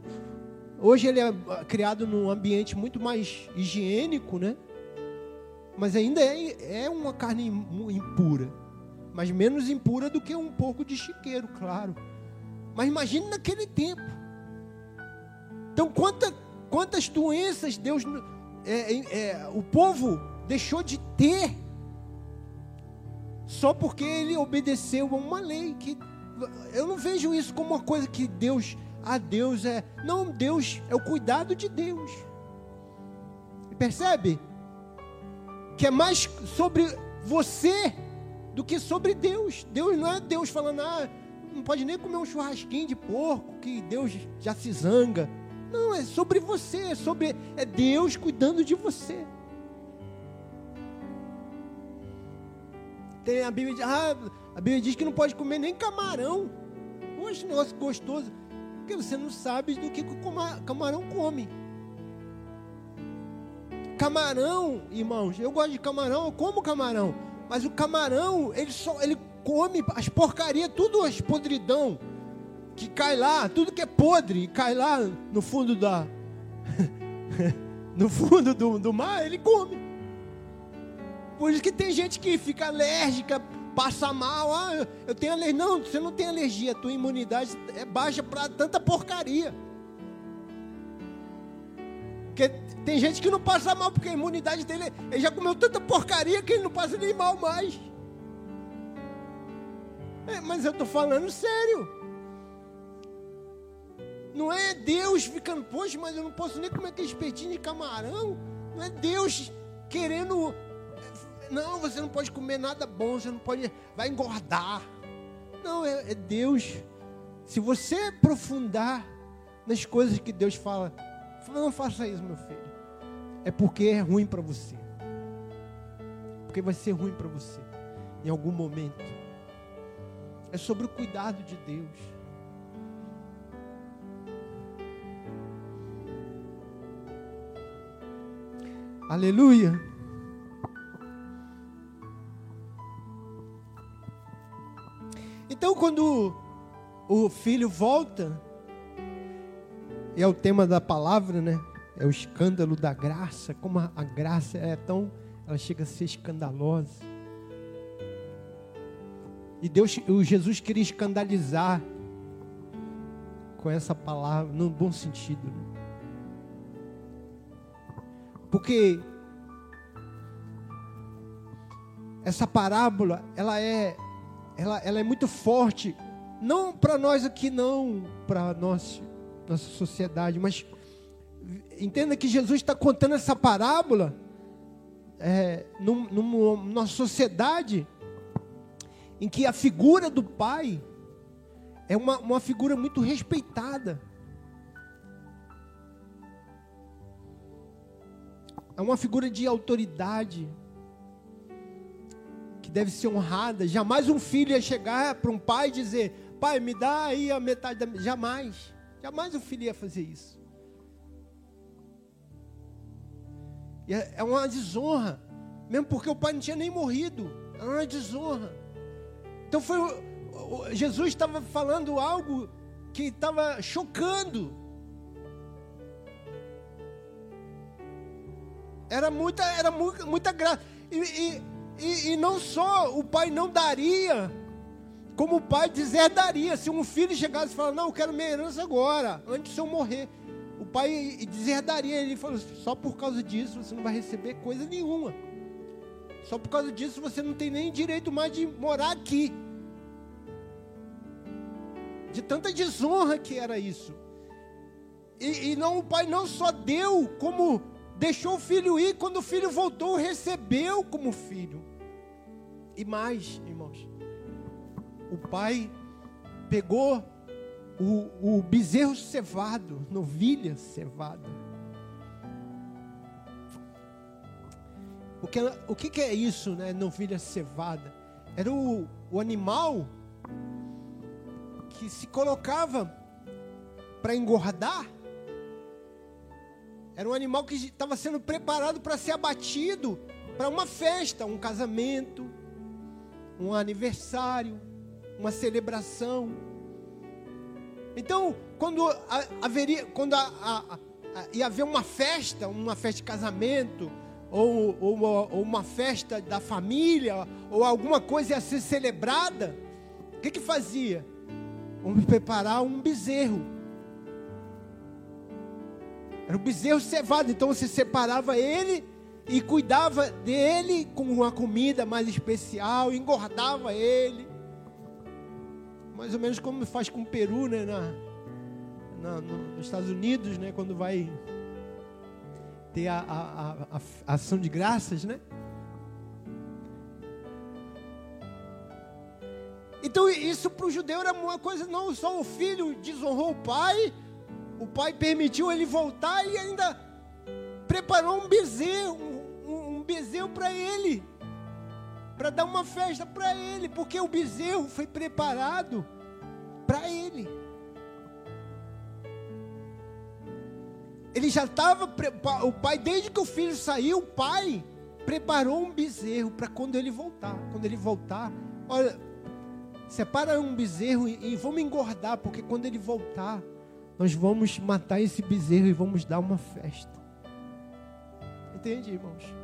Hoje ele é criado num ambiente muito mais higiênico, né? Mas ainda é, é uma carne impura. Mas menos impura do que um porco de chiqueiro, claro. Mas imagine naquele tempo. Então, quanta, quantas doenças Deus. É, é, o povo deixou de ter só porque ele obedeceu a uma lei que eu não vejo isso como uma coisa que Deus, ah, Deus é, não, Deus é o cuidado de Deus. Percebe? Que é mais sobre você do que sobre Deus. Deus não é Deus falando, ah, não pode nem comer um churrasquinho de porco, que Deus já se zanga. Não, é sobre você, é sobre é Deus cuidando de você. Tem a Bíblia, ah, a Bíblia diz que não pode comer nem camarão. Poxa, negócio gostoso. Porque você não sabe do que o camarão come. Camarão, irmãos, eu gosto de camarão, eu como camarão. Mas o camarão, ele só ele come as porcarias, tudo as podridão que cai lá, tudo que é podre, cai lá no fundo da no fundo do, do mar, ele come. Por isso que tem gente que fica alérgica, passa mal. Ah, eu tenho alergia. Não, você não tem alergia, tua imunidade é baixa para tanta porcaria. Porque tem gente que não passa mal, porque a imunidade dele, ele já comeu tanta porcaria que ele não passa nem mal mais. É, mas eu estou falando sério. Não é Deus ficando, poxa, mas eu não posso nem comer aquele espetinho de camarão. Não é Deus querendo. Não, você não pode comer nada bom, você não pode. Vai engordar. Não, é, é Deus. Se você aprofundar nas coisas que Deus fala, não faça isso, meu filho. É porque é ruim para você. Porque vai ser ruim para você em algum momento. É sobre o cuidado de Deus. Aleluia. Então, quando o filho volta, é o tema da palavra, né? É o escândalo da graça, como a, a graça é tão, ela chega a ser escandalosa. E Deus, o Jesus queria escandalizar com essa palavra, no bom sentido. Né? Porque essa parábola, ela é, ela, ela é muito forte, não para nós aqui, não para nós, nossa sociedade, mas entenda que Jesus está contando essa parábola é, num, numa sociedade em que a figura do pai é uma, uma figura muito respeitada. É uma figura de autoridade que deve ser honrada. Jamais um filho ia chegar para um pai e dizer: Pai, me dá aí a metade da. Jamais. Jamais um filho ia fazer isso. É, é uma desonra. Mesmo porque o pai não tinha nem morrido. É uma desonra. Então foi. Jesus estava falando algo que estava chocando. Era muita, era muita, muita graça. E, e, e, não só o pai não daria, como o pai deserdaria. Se um filho chegasse e falasse, não, eu quero minha herança agora, antes de eu morrer. O pai deserdaria. Ele falou, só por causa disso você não vai receber coisa nenhuma. Só por causa disso você não tem nem direito mais de morar aqui. De tanta desonra que era isso. E, e não o pai não só deu, como deixou o filho ir, quando o filho voltou, recebeu como filho. E mais, irmãos, o pai pegou o, o bezerro cevado, novilha cevada O que, o que, que é isso, né? Novilha cevada? Era o, o animal que se colocava para engordar. Era um animal que estava sendo preparado para ser abatido para uma festa, um casamento, um aniversário, uma celebração. Então, quando haveria, quando a, a, a, ia haver uma festa, uma festa de casamento, ou, ou, uma, ou uma festa da família, ou alguma coisa ia ser celebrada, o que que fazia? Vamos preparar um bezerro. Era um bezerro cevado, então você separava ele e cuidava dele com uma comida mais especial, engordava ele. Mais ou menos como faz com o peru, né? Na, na, no, nos Estados Unidos, né? Quando vai ter a, a, a, a ação de graças, né? Então isso para o judeu era uma coisa, não só o filho desonrou o pai, o pai permitiu ele voltar e ainda preparou um bezerro, um, um, bezerro para ele, para dar uma festa para ele, porque o bezerro foi preparado para ele. Ele já estava, o pai, desde que o filho saiu, o pai preparou um bezerro para quando ele voltar. Quando ele voltar, olha, separa um bezerro e, e vamos engordar, porque quando ele voltar, nós vamos matar esse bezerro e vamos dar uma festa. Entende, irmãos?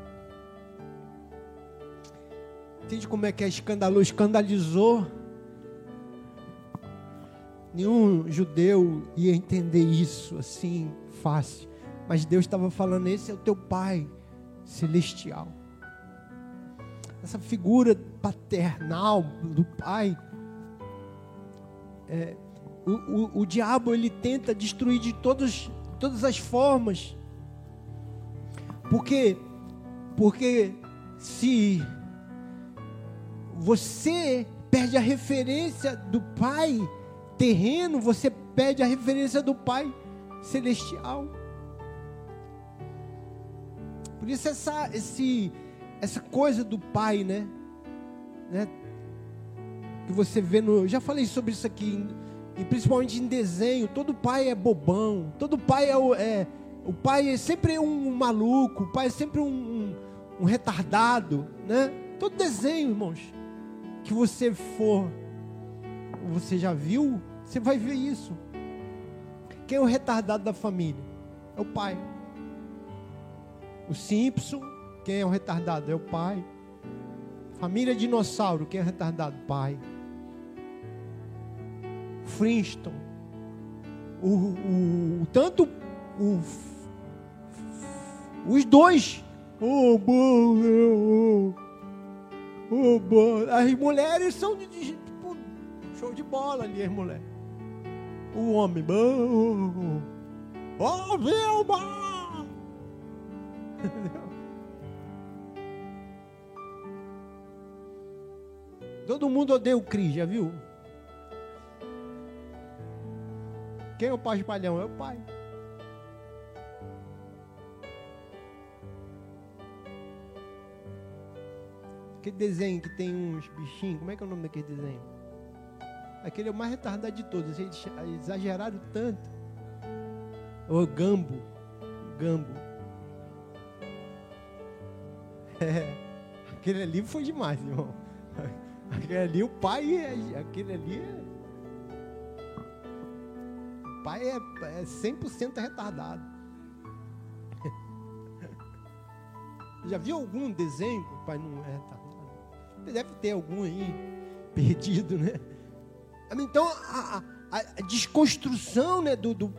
Entende como é que é escandalou? Escandalizou. Nenhum judeu ia entender isso assim fácil. Mas Deus estava falando: esse é o teu Pai celestial. Essa figura paternal do Pai. É, o, o, o diabo ele tenta destruir de todos, todas as formas. Porque, porque se você perde a referência do Pai terreno, você perde a referência do Pai celestial. Por isso essa, esse, essa coisa do Pai, né? né? Que você vê no. Já falei sobre isso aqui, e principalmente em desenho. Todo pai é bobão. Todo pai é, é o pai é sempre um maluco. O pai é sempre um, um, um retardado, né? Todo desenho, irmãos que você for, você já viu, você vai ver isso. Quem é o retardado da família? É o pai. O Simpson, quem é o retardado? É o pai. Família Dinossauro, quem é o retardado? Pai. Flintstone. O, o, o, tanto o, os dois. Oh, oh, oh, as mulheres são de, de tipo, show de bola ali, as mulheres. O homem, oh, oh Vilma! Todo mundo odeia o Cris, já viu? Quem é o pai espalhão? É o pai. Aquele desenho que tem uns bichinhos, como é que é o nome daquele desenho? Aquele é o mais retardado de todos, eles exageraram tanto. O Gambo. Gambo. É, aquele ali foi demais, irmão. Aquele ali, o pai, é, aquele ali é. O pai é, é 100% retardado. Já viu algum desenho que o pai não é retardado? Deve ter algum aí perdido, né? Então, a, a, a desconstrução né, do, do,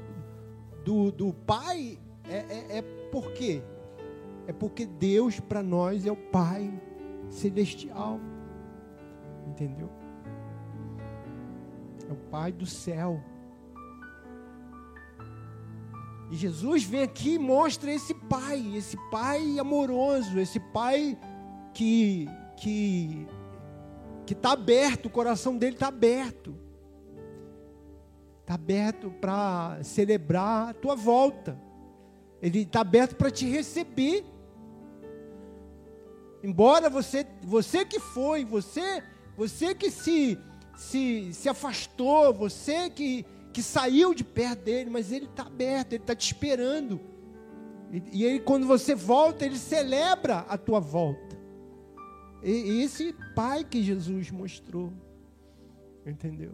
do, do Pai é, é, é por quê? É porque Deus para nós é o Pai celestial. Entendeu? É o Pai do céu. E Jesus vem aqui e mostra esse Pai, esse Pai amoroso, esse Pai que que que está aberto, o coração dele está aberto. Está aberto para celebrar a tua volta. Ele está aberto para te receber. Embora você, você que foi, você, você que se, se, se afastou, você que, que saiu de perto dele, mas ele está aberto, ele está te esperando. E, e ele, quando você volta, ele celebra a tua volta. E esse pai que Jesus mostrou. Entendeu?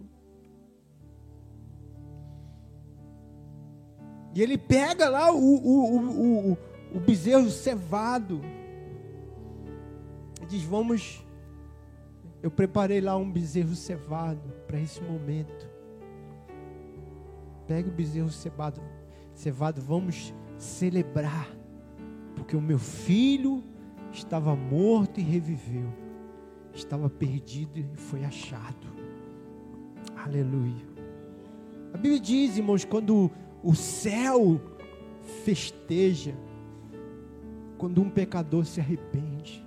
E ele pega lá o, o, o, o, o bezerro cevado. E diz: Vamos. Eu preparei lá um bezerro cevado para esse momento. Pega o bezerro cevado, cevado, vamos celebrar. Porque o meu filho estava morto e reviveu, estava perdido e foi achado. Aleluia. A Bíblia diz, irmãos, quando o céu festeja, quando um pecador se arrepende.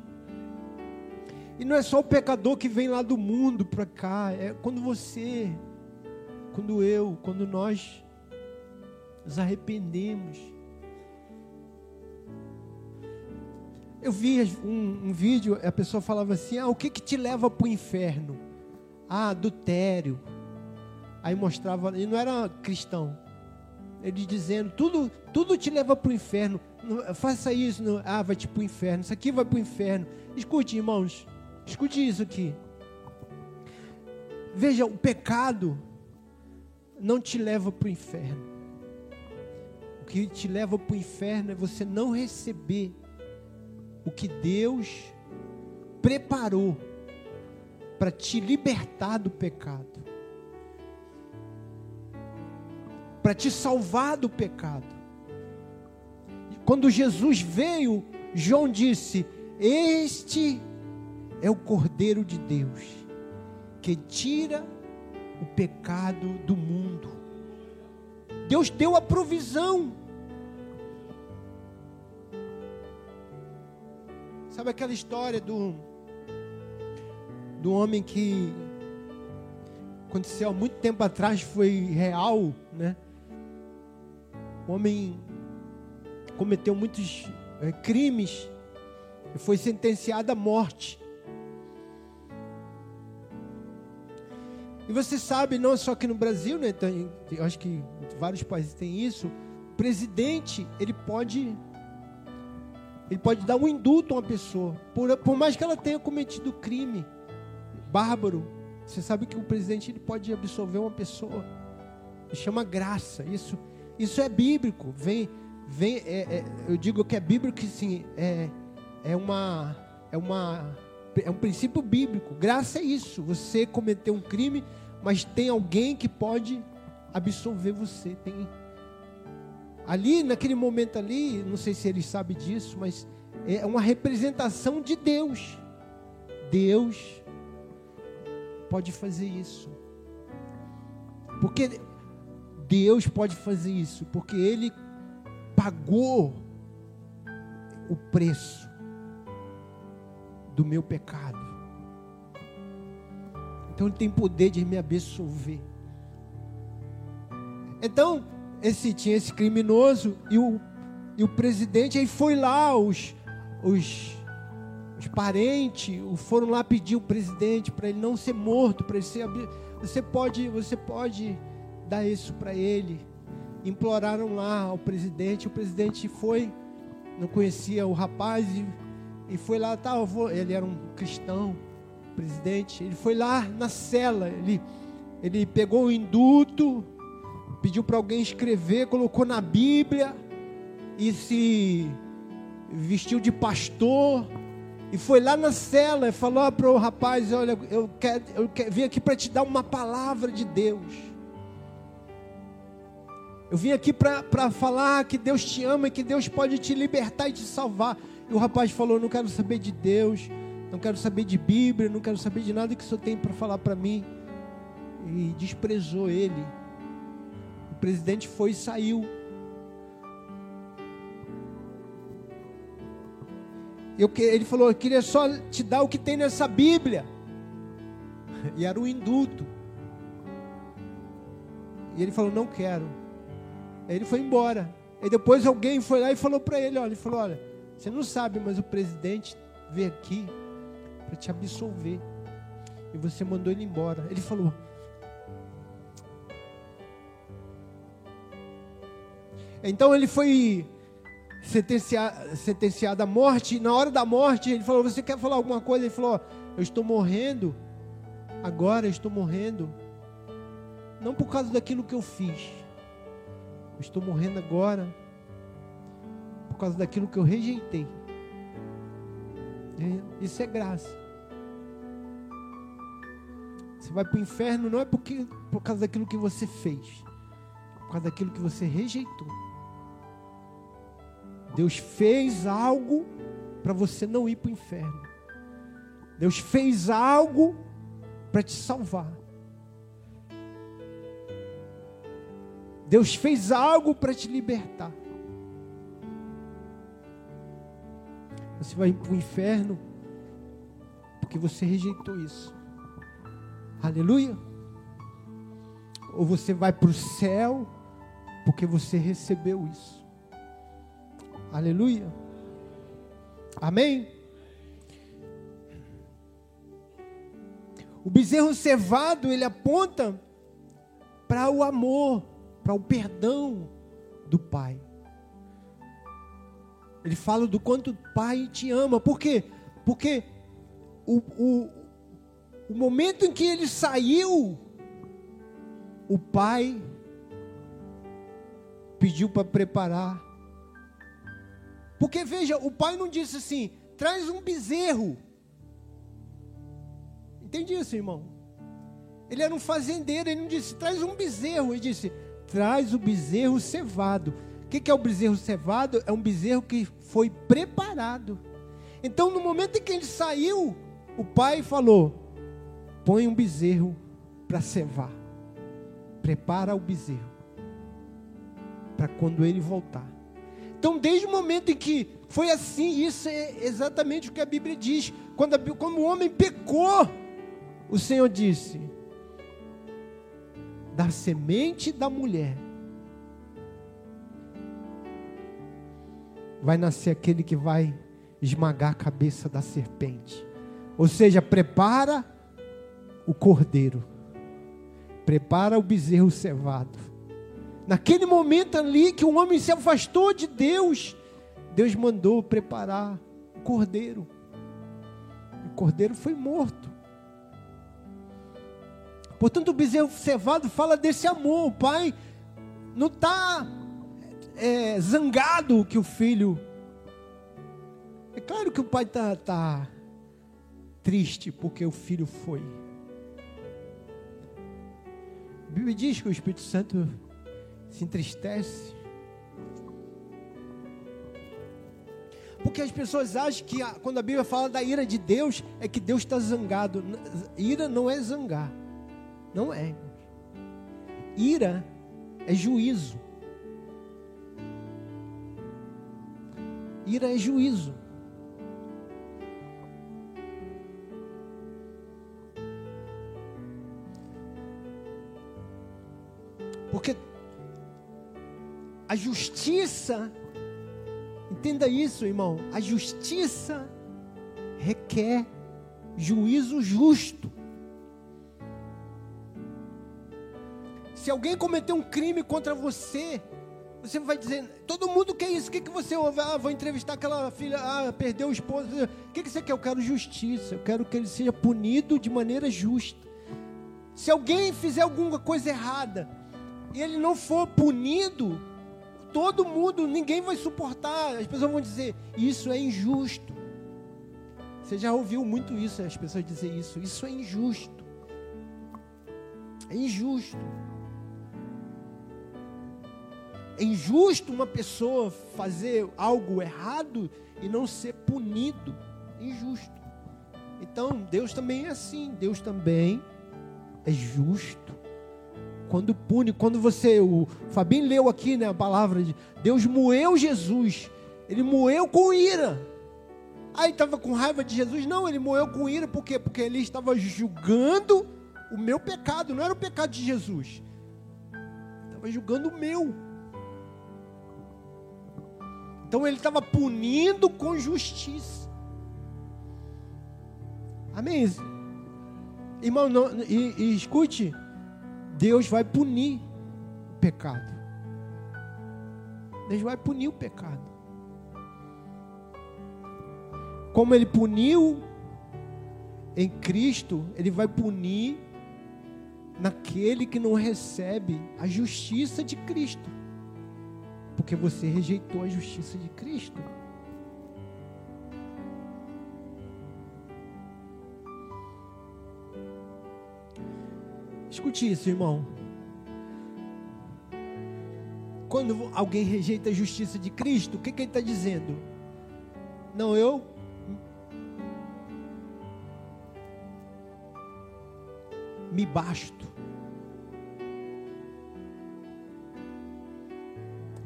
E não é só o pecador que vem lá do mundo para cá, é quando você, quando eu, quando nós nos arrependemos Eu vi um, um vídeo, a pessoa falava assim: ah, o que, que te leva para o inferno? Ah, adultério. Aí mostrava, e não era cristão. Ele dizendo: tudo, tudo te leva para o inferno. faça isso, não, ah, vai te para o inferno. Isso aqui vai para o inferno. Escute, irmãos, escute isso aqui. Veja, o pecado não te leva para o inferno. O que te leva para o inferno é você não receber o que Deus preparou para te libertar do pecado, para te salvar do pecado. Quando Jesus veio, João disse: Este é o Cordeiro de Deus, que tira o pecado do mundo. Deus deu a provisão. Sabe aquela história do do homem que aconteceu há muito tempo atrás, foi real, né? O homem cometeu muitos é, crimes e foi sentenciado à morte. E você sabe, não só aqui no Brasil, né? Tem, acho que vários países têm isso. O presidente, ele pode ele pode dar um indulto a uma pessoa, por, por mais que ela tenha cometido crime bárbaro. Você sabe que o presidente ele pode absolver uma pessoa. Chama graça. Isso, isso é bíblico. Vem, vem. É, é, eu digo que é bíblico, sim. É, é uma, é uma, é um princípio bíblico. Graça é isso. Você cometeu um crime, mas tem alguém que pode absolver você. Tem ali naquele momento ali, não sei se ele sabe disso, mas é uma representação de Deus. Deus pode fazer isso. Porque Deus pode fazer isso, porque Ele pagou o preço do meu pecado. Então Ele tem poder de me absolver. Então, esse tinha esse criminoso e o, e o presidente aí foi lá, os, os os parentes foram lá pedir o presidente para ele não ser morto, para ele ser. Você pode, você pode dar isso para ele. Imploraram lá ao presidente. O presidente foi, não conhecia o rapaz e, e foi lá. Tá, ele era um cristão, presidente. Ele foi lá na cela. Ele, ele pegou o induto, pediu para alguém escrever, colocou na Bíblia e se vestiu de pastor e foi lá na cela e falou para o rapaz: Olha, eu, quero, eu quero, vim aqui para te dar uma palavra de Deus. Eu vim aqui para falar que Deus te ama e que Deus pode te libertar e te salvar. E o rapaz falou: Não quero saber de Deus, não quero saber de Bíblia, não quero saber de nada que o senhor tem para falar para mim. E desprezou ele. Presidente foi e saiu. Eu, ele falou: Eu queria só te dar o que tem nessa Bíblia. E era um indulto. E ele falou: Não quero. Aí ele foi embora. E depois alguém foi lá e falou para ele: Olha, ele falou: Olha, você não sabe, mas o presidente veio aqui para te absolver. E você mandou ele embora. Ele falou: Então ele foi sentenciado, sentenciado à morte. Na hora da morte, ele falou: Você quer falar alguma coisa? Ele falou: Eu estou morrendo. Agora eu estou morrendo. Não por causa daquilo que eu fiz. Eu estou morrendo agora. Por causa daquilo que eu rejeitei. Isso é graça. Você vai para o inferno não é porque, por causa daquilo que você fez, por causa daquilo que você rejeitou. Deus fez algo para você não ir para o inferno. Deus fez algo para te salvar. Deus fez algo para te libertar. Você vai para o inferno porque você rejeitou isso. Aleluia. Ou você vai para o céu porque você recebeu isso. Aleluia. Amém? O bezerro cevado, ele aponta para o amor, para o perdão do Pai. Ele fala do quanto o Pai te ama. Por quê? Porque o, o, o momento em que ele saiu, o Pai pediu para preparar porque veja, o pai não disse assim: traz um bezerro. Entende isso, irmão? Ele era um fazendeiro, ele não disse: traz um bezerro. Ele disse: traz o bezerro cevado. O que, é o bezerro cevado? É um bezerro que foi preparado. Então, no momento em que ele saiu, o pai falou: põe um bezerro para cevar. Prepara o bezerro para quando ele voltar. Então, desde o momento em que foi assim, isso é exatamente o que a Bíblia diz. Quando, a, quando o homem pecou, o Senhor disse: da semente da mulher vai nascer aquele que vai esmagar a cabeça da serpente. Ou seja, prepara o cordeiro, prepara o bezerro cevado. Naquele momento ali que o homem se afastou de Deus, Deus mandou preparar o cordeiro. O cordeiro foi morto. Portanto, o bezerro cevado fala desse amor. O pai não está é, zangado que o filho. É claro que o pai está tá triste porque o filho foi. A Bíblia diz que o Espírito Santo se entristece. Porque as pessoas acham que quando a Bíblia fala da ira de Deus, é que Deus está zangado. Ira não é zangar. Não é. Ira é juízo. Ira é juízo. Porque a justiça, entenda isso, irmão, a justiça requer juízo justo. Se alguém cometeu um crime contra você, você vai dizer, todo mundo quer isso, o que, que você ouve? Ah, vou entrevistar aquela filha, ah, perdeu o esposo. O que, que você quer? Eu quero justiça, eu quero que ele seja punido de maneira justa. Se alguém fizer alguma coisa errada e ele não for punido, todo mundo, ninguém vai suportar. As pessoas vão dizer, isso é injusto. Você já ouviu muito isso, as pessoas dizer isso. Isso é injusto. É injusto. É injusto uma pessoa fazer algo errado e não ser punido. Injusto. Então, Deus também é assim. Deus também é justo. Quando pune, quando você, o Fabinho leu aqui, né, a palavra de Deus moeu Jesus. Ele moeu com ira. Aí estava com raiva de Jesus? Não, ele moeu com ira, por quê? Porque ele estava julgando o meu pecado, não era o pecado de Jesus. Estava julgando o meu. Então ele estava punindo com justiça. Amém? Irmão, não, e, e escute, Deus vai punir o pecado. Deus vai punir o pecado. Como ele puniu em Cristo, ele vai punir naquele que não recebe a justiça de Cristo. Porque você rejeitou a justiça de Cristo. Escute isso, irmão. Quando alguém rejeita a justiça de Cristo, o que, que ele está dizendo? Não, eu. Me basto.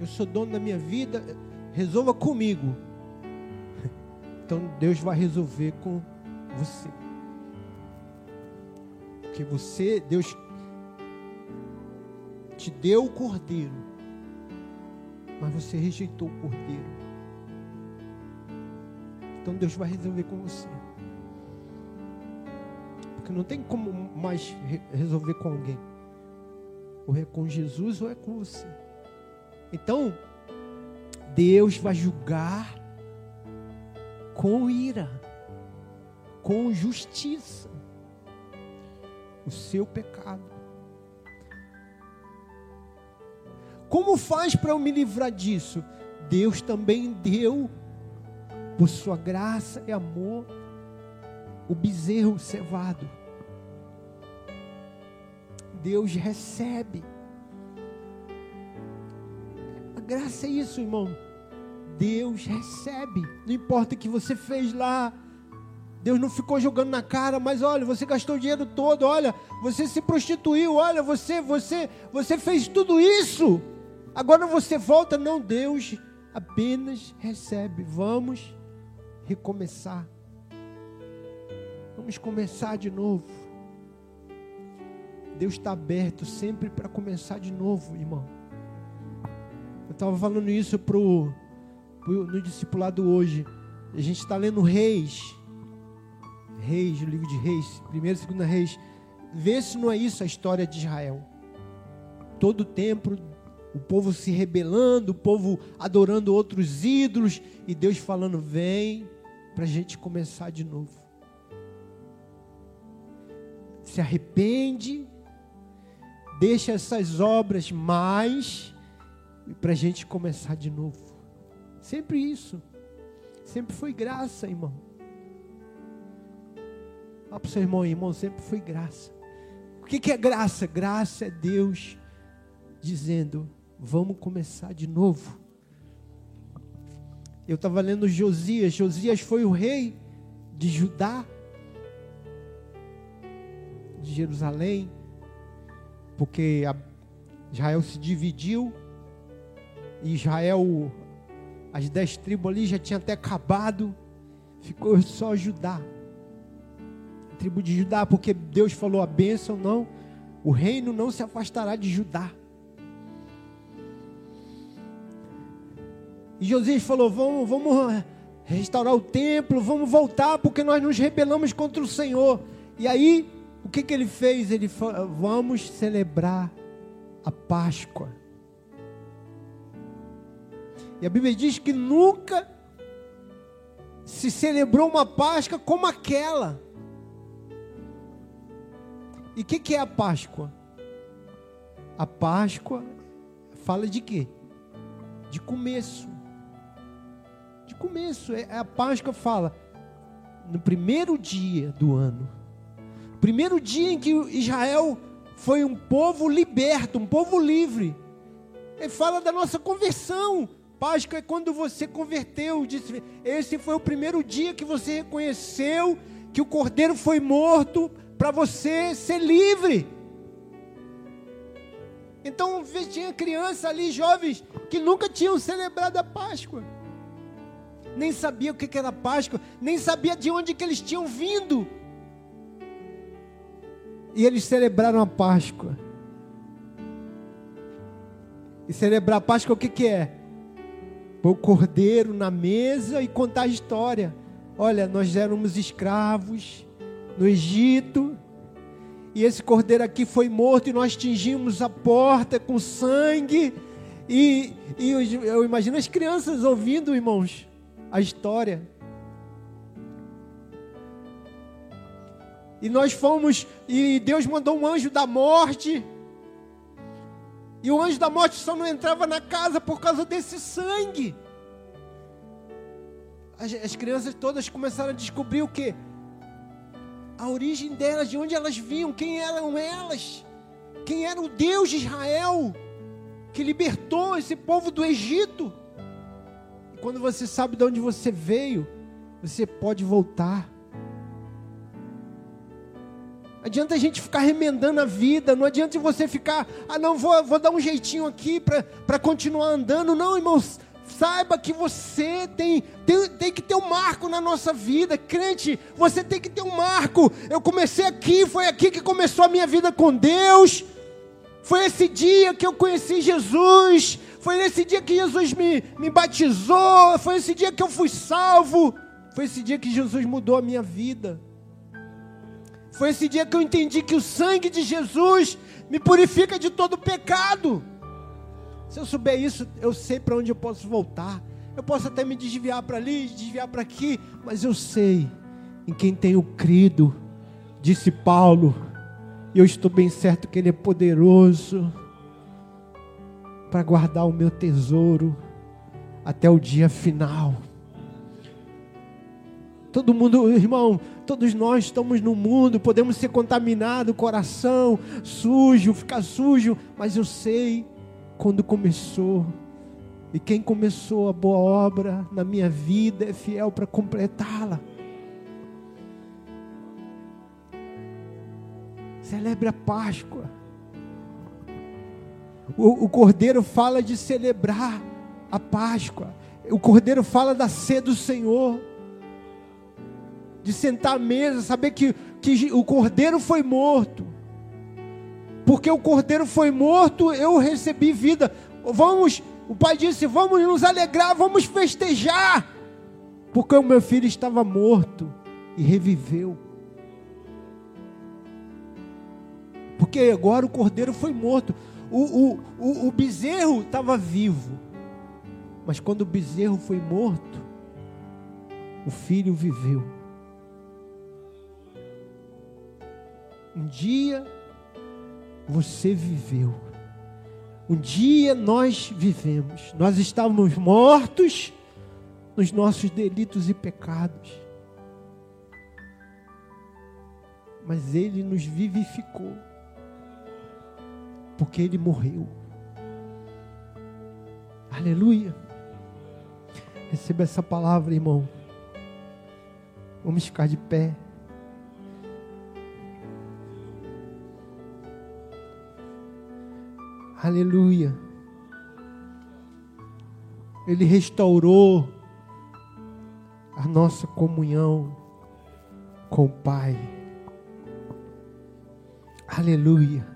eu sou dono da minha vida, resolva comigo. Então Deus vai resolver com você. Porque você, Deus te deu o cordeiro, mas você rejeitou o cordeiro. Então Deus vai resolver com você. Porque não tem como mais resolver com alguém. Ou é com Jesus ou é com você. Então, Deus vai julgar com ira, com justiça, o seu pecado. Como faz para eu me livrar disso? Deus também deu, por sua graça e amor, o bezerro cevado. Deus recebe Graça é isso, irmão. Deus recebe. Não importa o que você fez lá. Deus não ficou jogando na cara, mas olha, você gastou o dinheiro todo, olha, você se prostituiu, olha, você, você, você fez tudo isso. Agora você volta, não, Deus apenas recebe. Vamos recomeçar. Vamos começar de novo. Deus está aberto sempre para começar de novo, irmão. Eu estava falando isso pro, pro, no discipulado hoje. A gente está lendo Reis. Reis, o livro de Reis, primeira e segunda Reis. Vê se não é isso a história de Israel. Todo o tempo, o povo se rebelando, o povo adorando outros ídolos, e Deus falando: vem para a gente começar de novo. Se arrepende, deixa essas obras mais, para a gente começar de novo. Sempre isso. Sempre foi graça, irmão. Fala para o seu irmão, irmão, sempre foi graça. O que, que é graça? Graça é Deus dizendo: vamos começar de novo. Eu estava lendo Josias. Josias foi o rei de Judá, de Jerusalém, porque Israel se dividiu. E Israel, as dez tribos ali já tinha até acabado, ficou só Judá. Tribo de Judá, porque Deus falou a bênção, não, o reino não se afastará de Judá. E Josias falou: vamos, vamos restaurar o templo, vamos voltar, porque nós nos rebelamos contra o Senhor. E aí, o que, que ele fez? Ele falou: vamos celebrar a Páscoa. E a Bíblia diz que nunca se celebrou uma Páscoa como aquela. E o que, que é a Páscoa? A Páscoa fala de quê? De começo. De começo. É, a Páscoa fala no primeiro dia do ano. Primeiro dia em que Israel foi um povo liberto, um povo livre. Ele fala da nossa conversão. Páscoa é quando você converteu. Disse, esse foi o primeiro dia que você reconheceu que o cordeiro foi morto para você ser livre. Então tinha criança ali, jovens, que nunca tinham celebrado a Páscoa. Nem sabia o que era Páscoa, nem sabia de onde que eles tinham vindo. E eles celebraram a Páscoa. E celebrar a Páscoa o que, que é? Pôr o cordeiro na mesa e contar a história. Olha, nós éramos escravos no Egito. E esse cordeiro aqui foi morto e nós tingimos a porta com sangue. E, e eu, imagino as crianças ouvindo, irmãos, a história. E nós fomos, e Deus mandou um anjo da morte e o anjo da morte só não entrava na casa por causa desse sangue. As, as crianças todas começaram a descobrir o que? A origem delas, de onde elas vinham, quem eram elas, quem era o Deus de Israel que libertou esse povo do Egito. E quando você sabe de onde você veio, você pode voltar adianta a gente ficar remendando a vida, não adianta você ficar, ah, não, vou, vou dar um jeitinho aqui para continuar andando. Não, irmãos, saiba que você tem, tem, tem que ter um marco na nossa vida, crente, você tem que ter um marco. Eu comecei aqui, foi aqui que começou a minha vida com Deus. Foi esse dia que eu conheci Jesus. Foi nesse dia que Jesus me, me batizou. Foi esse dia que eu fui salvo. Foi esse dia que Jesus mudou a minha vida. Foi esse dia que eu entendi que o sangue de Jesus me purifica de todo pecado. Se eu souber isso, eu sei para onde eu posso voltar. Eu posso até me desviar para ali, desviar para aqui, mas eu sei em quem tenho crido, disse Paulo. E eu estou bem certo que Ele é poderoso para guardar o meu tesouro até o dia final. Todo mundo, irmão, todos nós estamos no mundo, podemos ser contaminados, coração sujo, ficar sujo, mas eu sei quando começou. E quem começou a boa obra na minha vida é fiel para completá-la. Celebre a Páscoa. O, o, Cordeiro fala de celebrar a Páscoa. O Cordeiro fala da ceia do Senhor. De sentar à mesa, saber que, que o Cordeiro foi morto. Porque o Cordeiro foi morto, eu recebi vida. Vamos o pai disse: Vamos nos alegrar, vamos festejar, porque o meu filho estava morto e reviveu. Porque agora o cordeiro foi morto, o, o, o, o bezerro estava vivo, mas quando o bezerro foi morto, o filho viveu. Um dia você viveu. Um dia nós vivemos, nós estávamos mortos nos nossos delitos e pecados, mas Ele nos vivificou, porque Ele morreu. Aleluia. Receba essa palavra, irmão. Vamos ficar de pé. Aleluia. Ele restaurou a nossa comunhão com o Pai. Aleluia.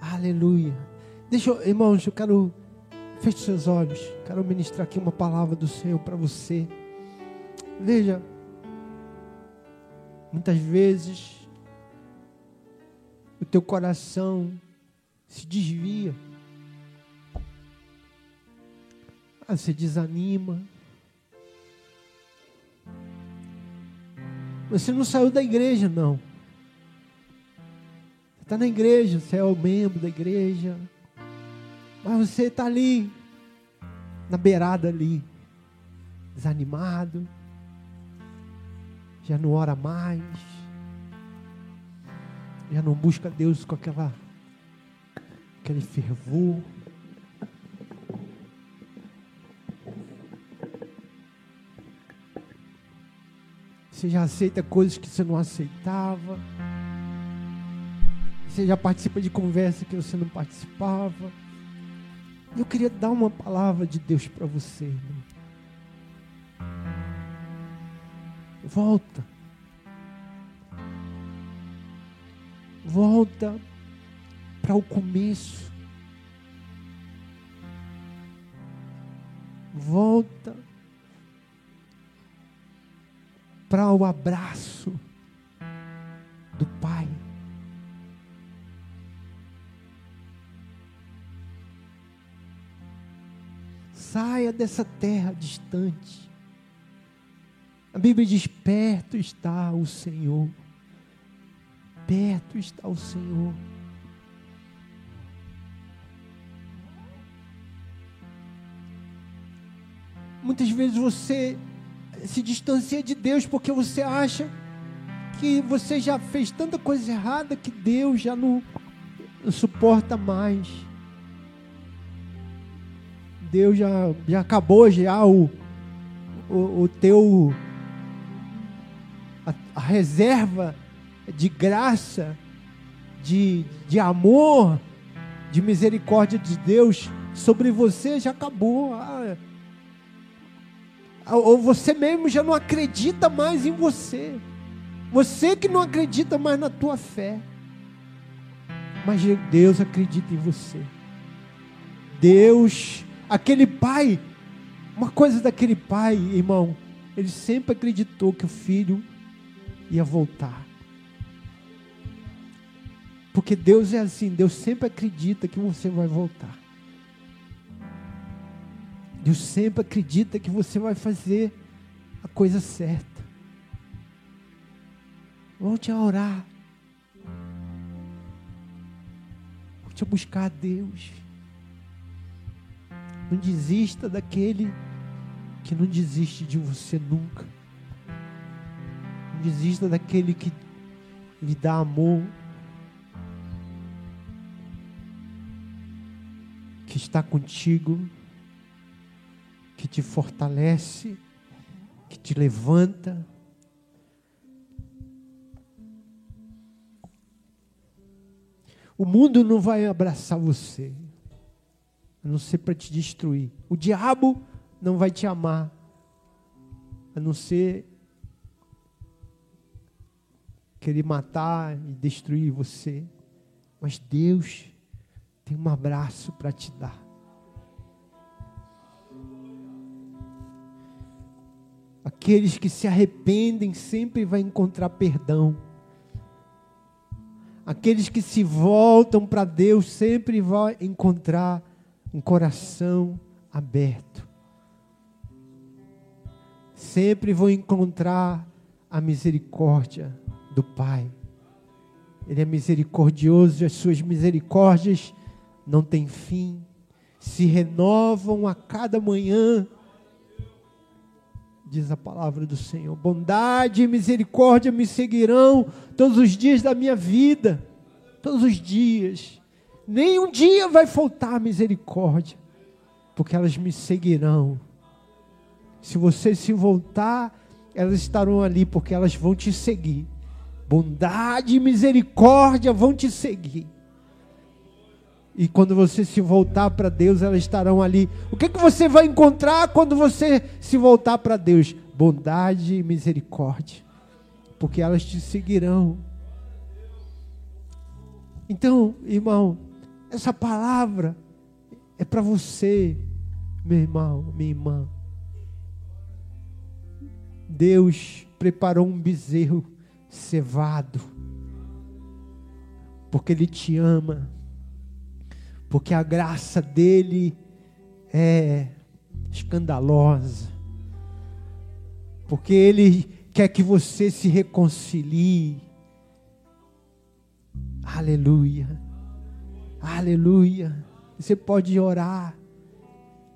Aleluia. Deixa eu, irmãos, eu quero. Feche seus olhos. Quero ministrar aqui uma palavra do Senhor para você. Veja. Muitas vezes. O teu coração se desvia. Ah, você desanima. Você não saiu da igreja, não. Você está na igreja, você é o membro da igreja. Mas você está ali, na beirada ali, desanimado. Já não ora mais. Já não busca Deus com aquela aquele fervor. Você já aceita coisas que você não aceitava. Você já participa de conversa que você não participava. Eu queria dar uma palavra de Deus para você. Irmão. Volta. Volta para o começo. Volta para o abraço do Pai. Saia dessa terra distante. A Bíblia diz: perto está o Senhor. Perto está o Senhor. Muitas vezes você se distancia de Deus porque você acha que você já fez tanta coisa errada que Deus já não, suporta mais. Deus já, já acabou já o, o, o teu a, a, reserva de graça, de, de amor, de misericórdia de Deus sobre você já acabou. Ah, ou você mesmo já não acredita mais em você. Você que não acredita mais na tua fé. Mas Deus acredita em você. Deus, aquele pai, uma coisa daquele pai, irmão, ele sempre acreditou que o filho ia voltar. Porque Deus é assim, Deus sempre acredita que você vai voltar. Deus sempre acredita que você vai fazer a coisa certa. Volte a orar. Volte a buscar a Deus. Não desista daquele que não desiste de você nunca. Não desista daquele que lhe dá amor. Que está contigo que te fortalece, que te levanta. O mundo não vai abraçar você, a não ser para te destruir. O diabo não vai te amar, a não ser querer matar e destruir você. Mas Deus tem um abraço para te dar. Aqueles que se arrependem sempre vão encontrar perdão. Aqueles que se voltam para Deus sempre vão encontrar um coração aberto. Sempre vão encontrar a misericórdia do Pai. Ele é misericordioso e as suas misericórdias não têm fim, se renovam a cada manhã diz a palavra do Senhor. Bondade e misericórdia me seguirão todos os dias da minha vida, todos os dias. Nem um dia vai faltar misericórdia, porque elas me seguirão. Se você se voltar, elas estarão ali, porque elas vão te seguir. Bondade e misericórdia vão te seguir. E quando você se voltar para Deus, elas estarão ali. O que, que você vai encontrar quando você se voltar para Deus? Bondade e misericórdia. Porque elas te seguirão. Então, irmão, essa palavra é para você, meu irmão, minha irmã. Deus preparou um bezerro cevado, porque Ele te ama porque a graça dele é escandalosa, porque ele quer que você se reconcilie. Aleluia, aleluia. Você pode orar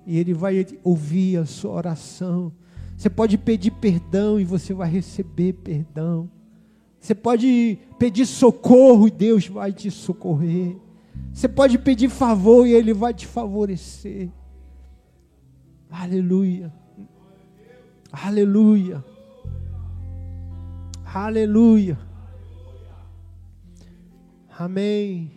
e ele vai ouvir a sua oração. Você pode pedir perdão e você vai receber perdão. Você pode pedir socorro e Deus vai te socorrer. Você pode pedir favor e Ele vai te favorecer. Aleluia. Aleluia. Aleluia. Amém.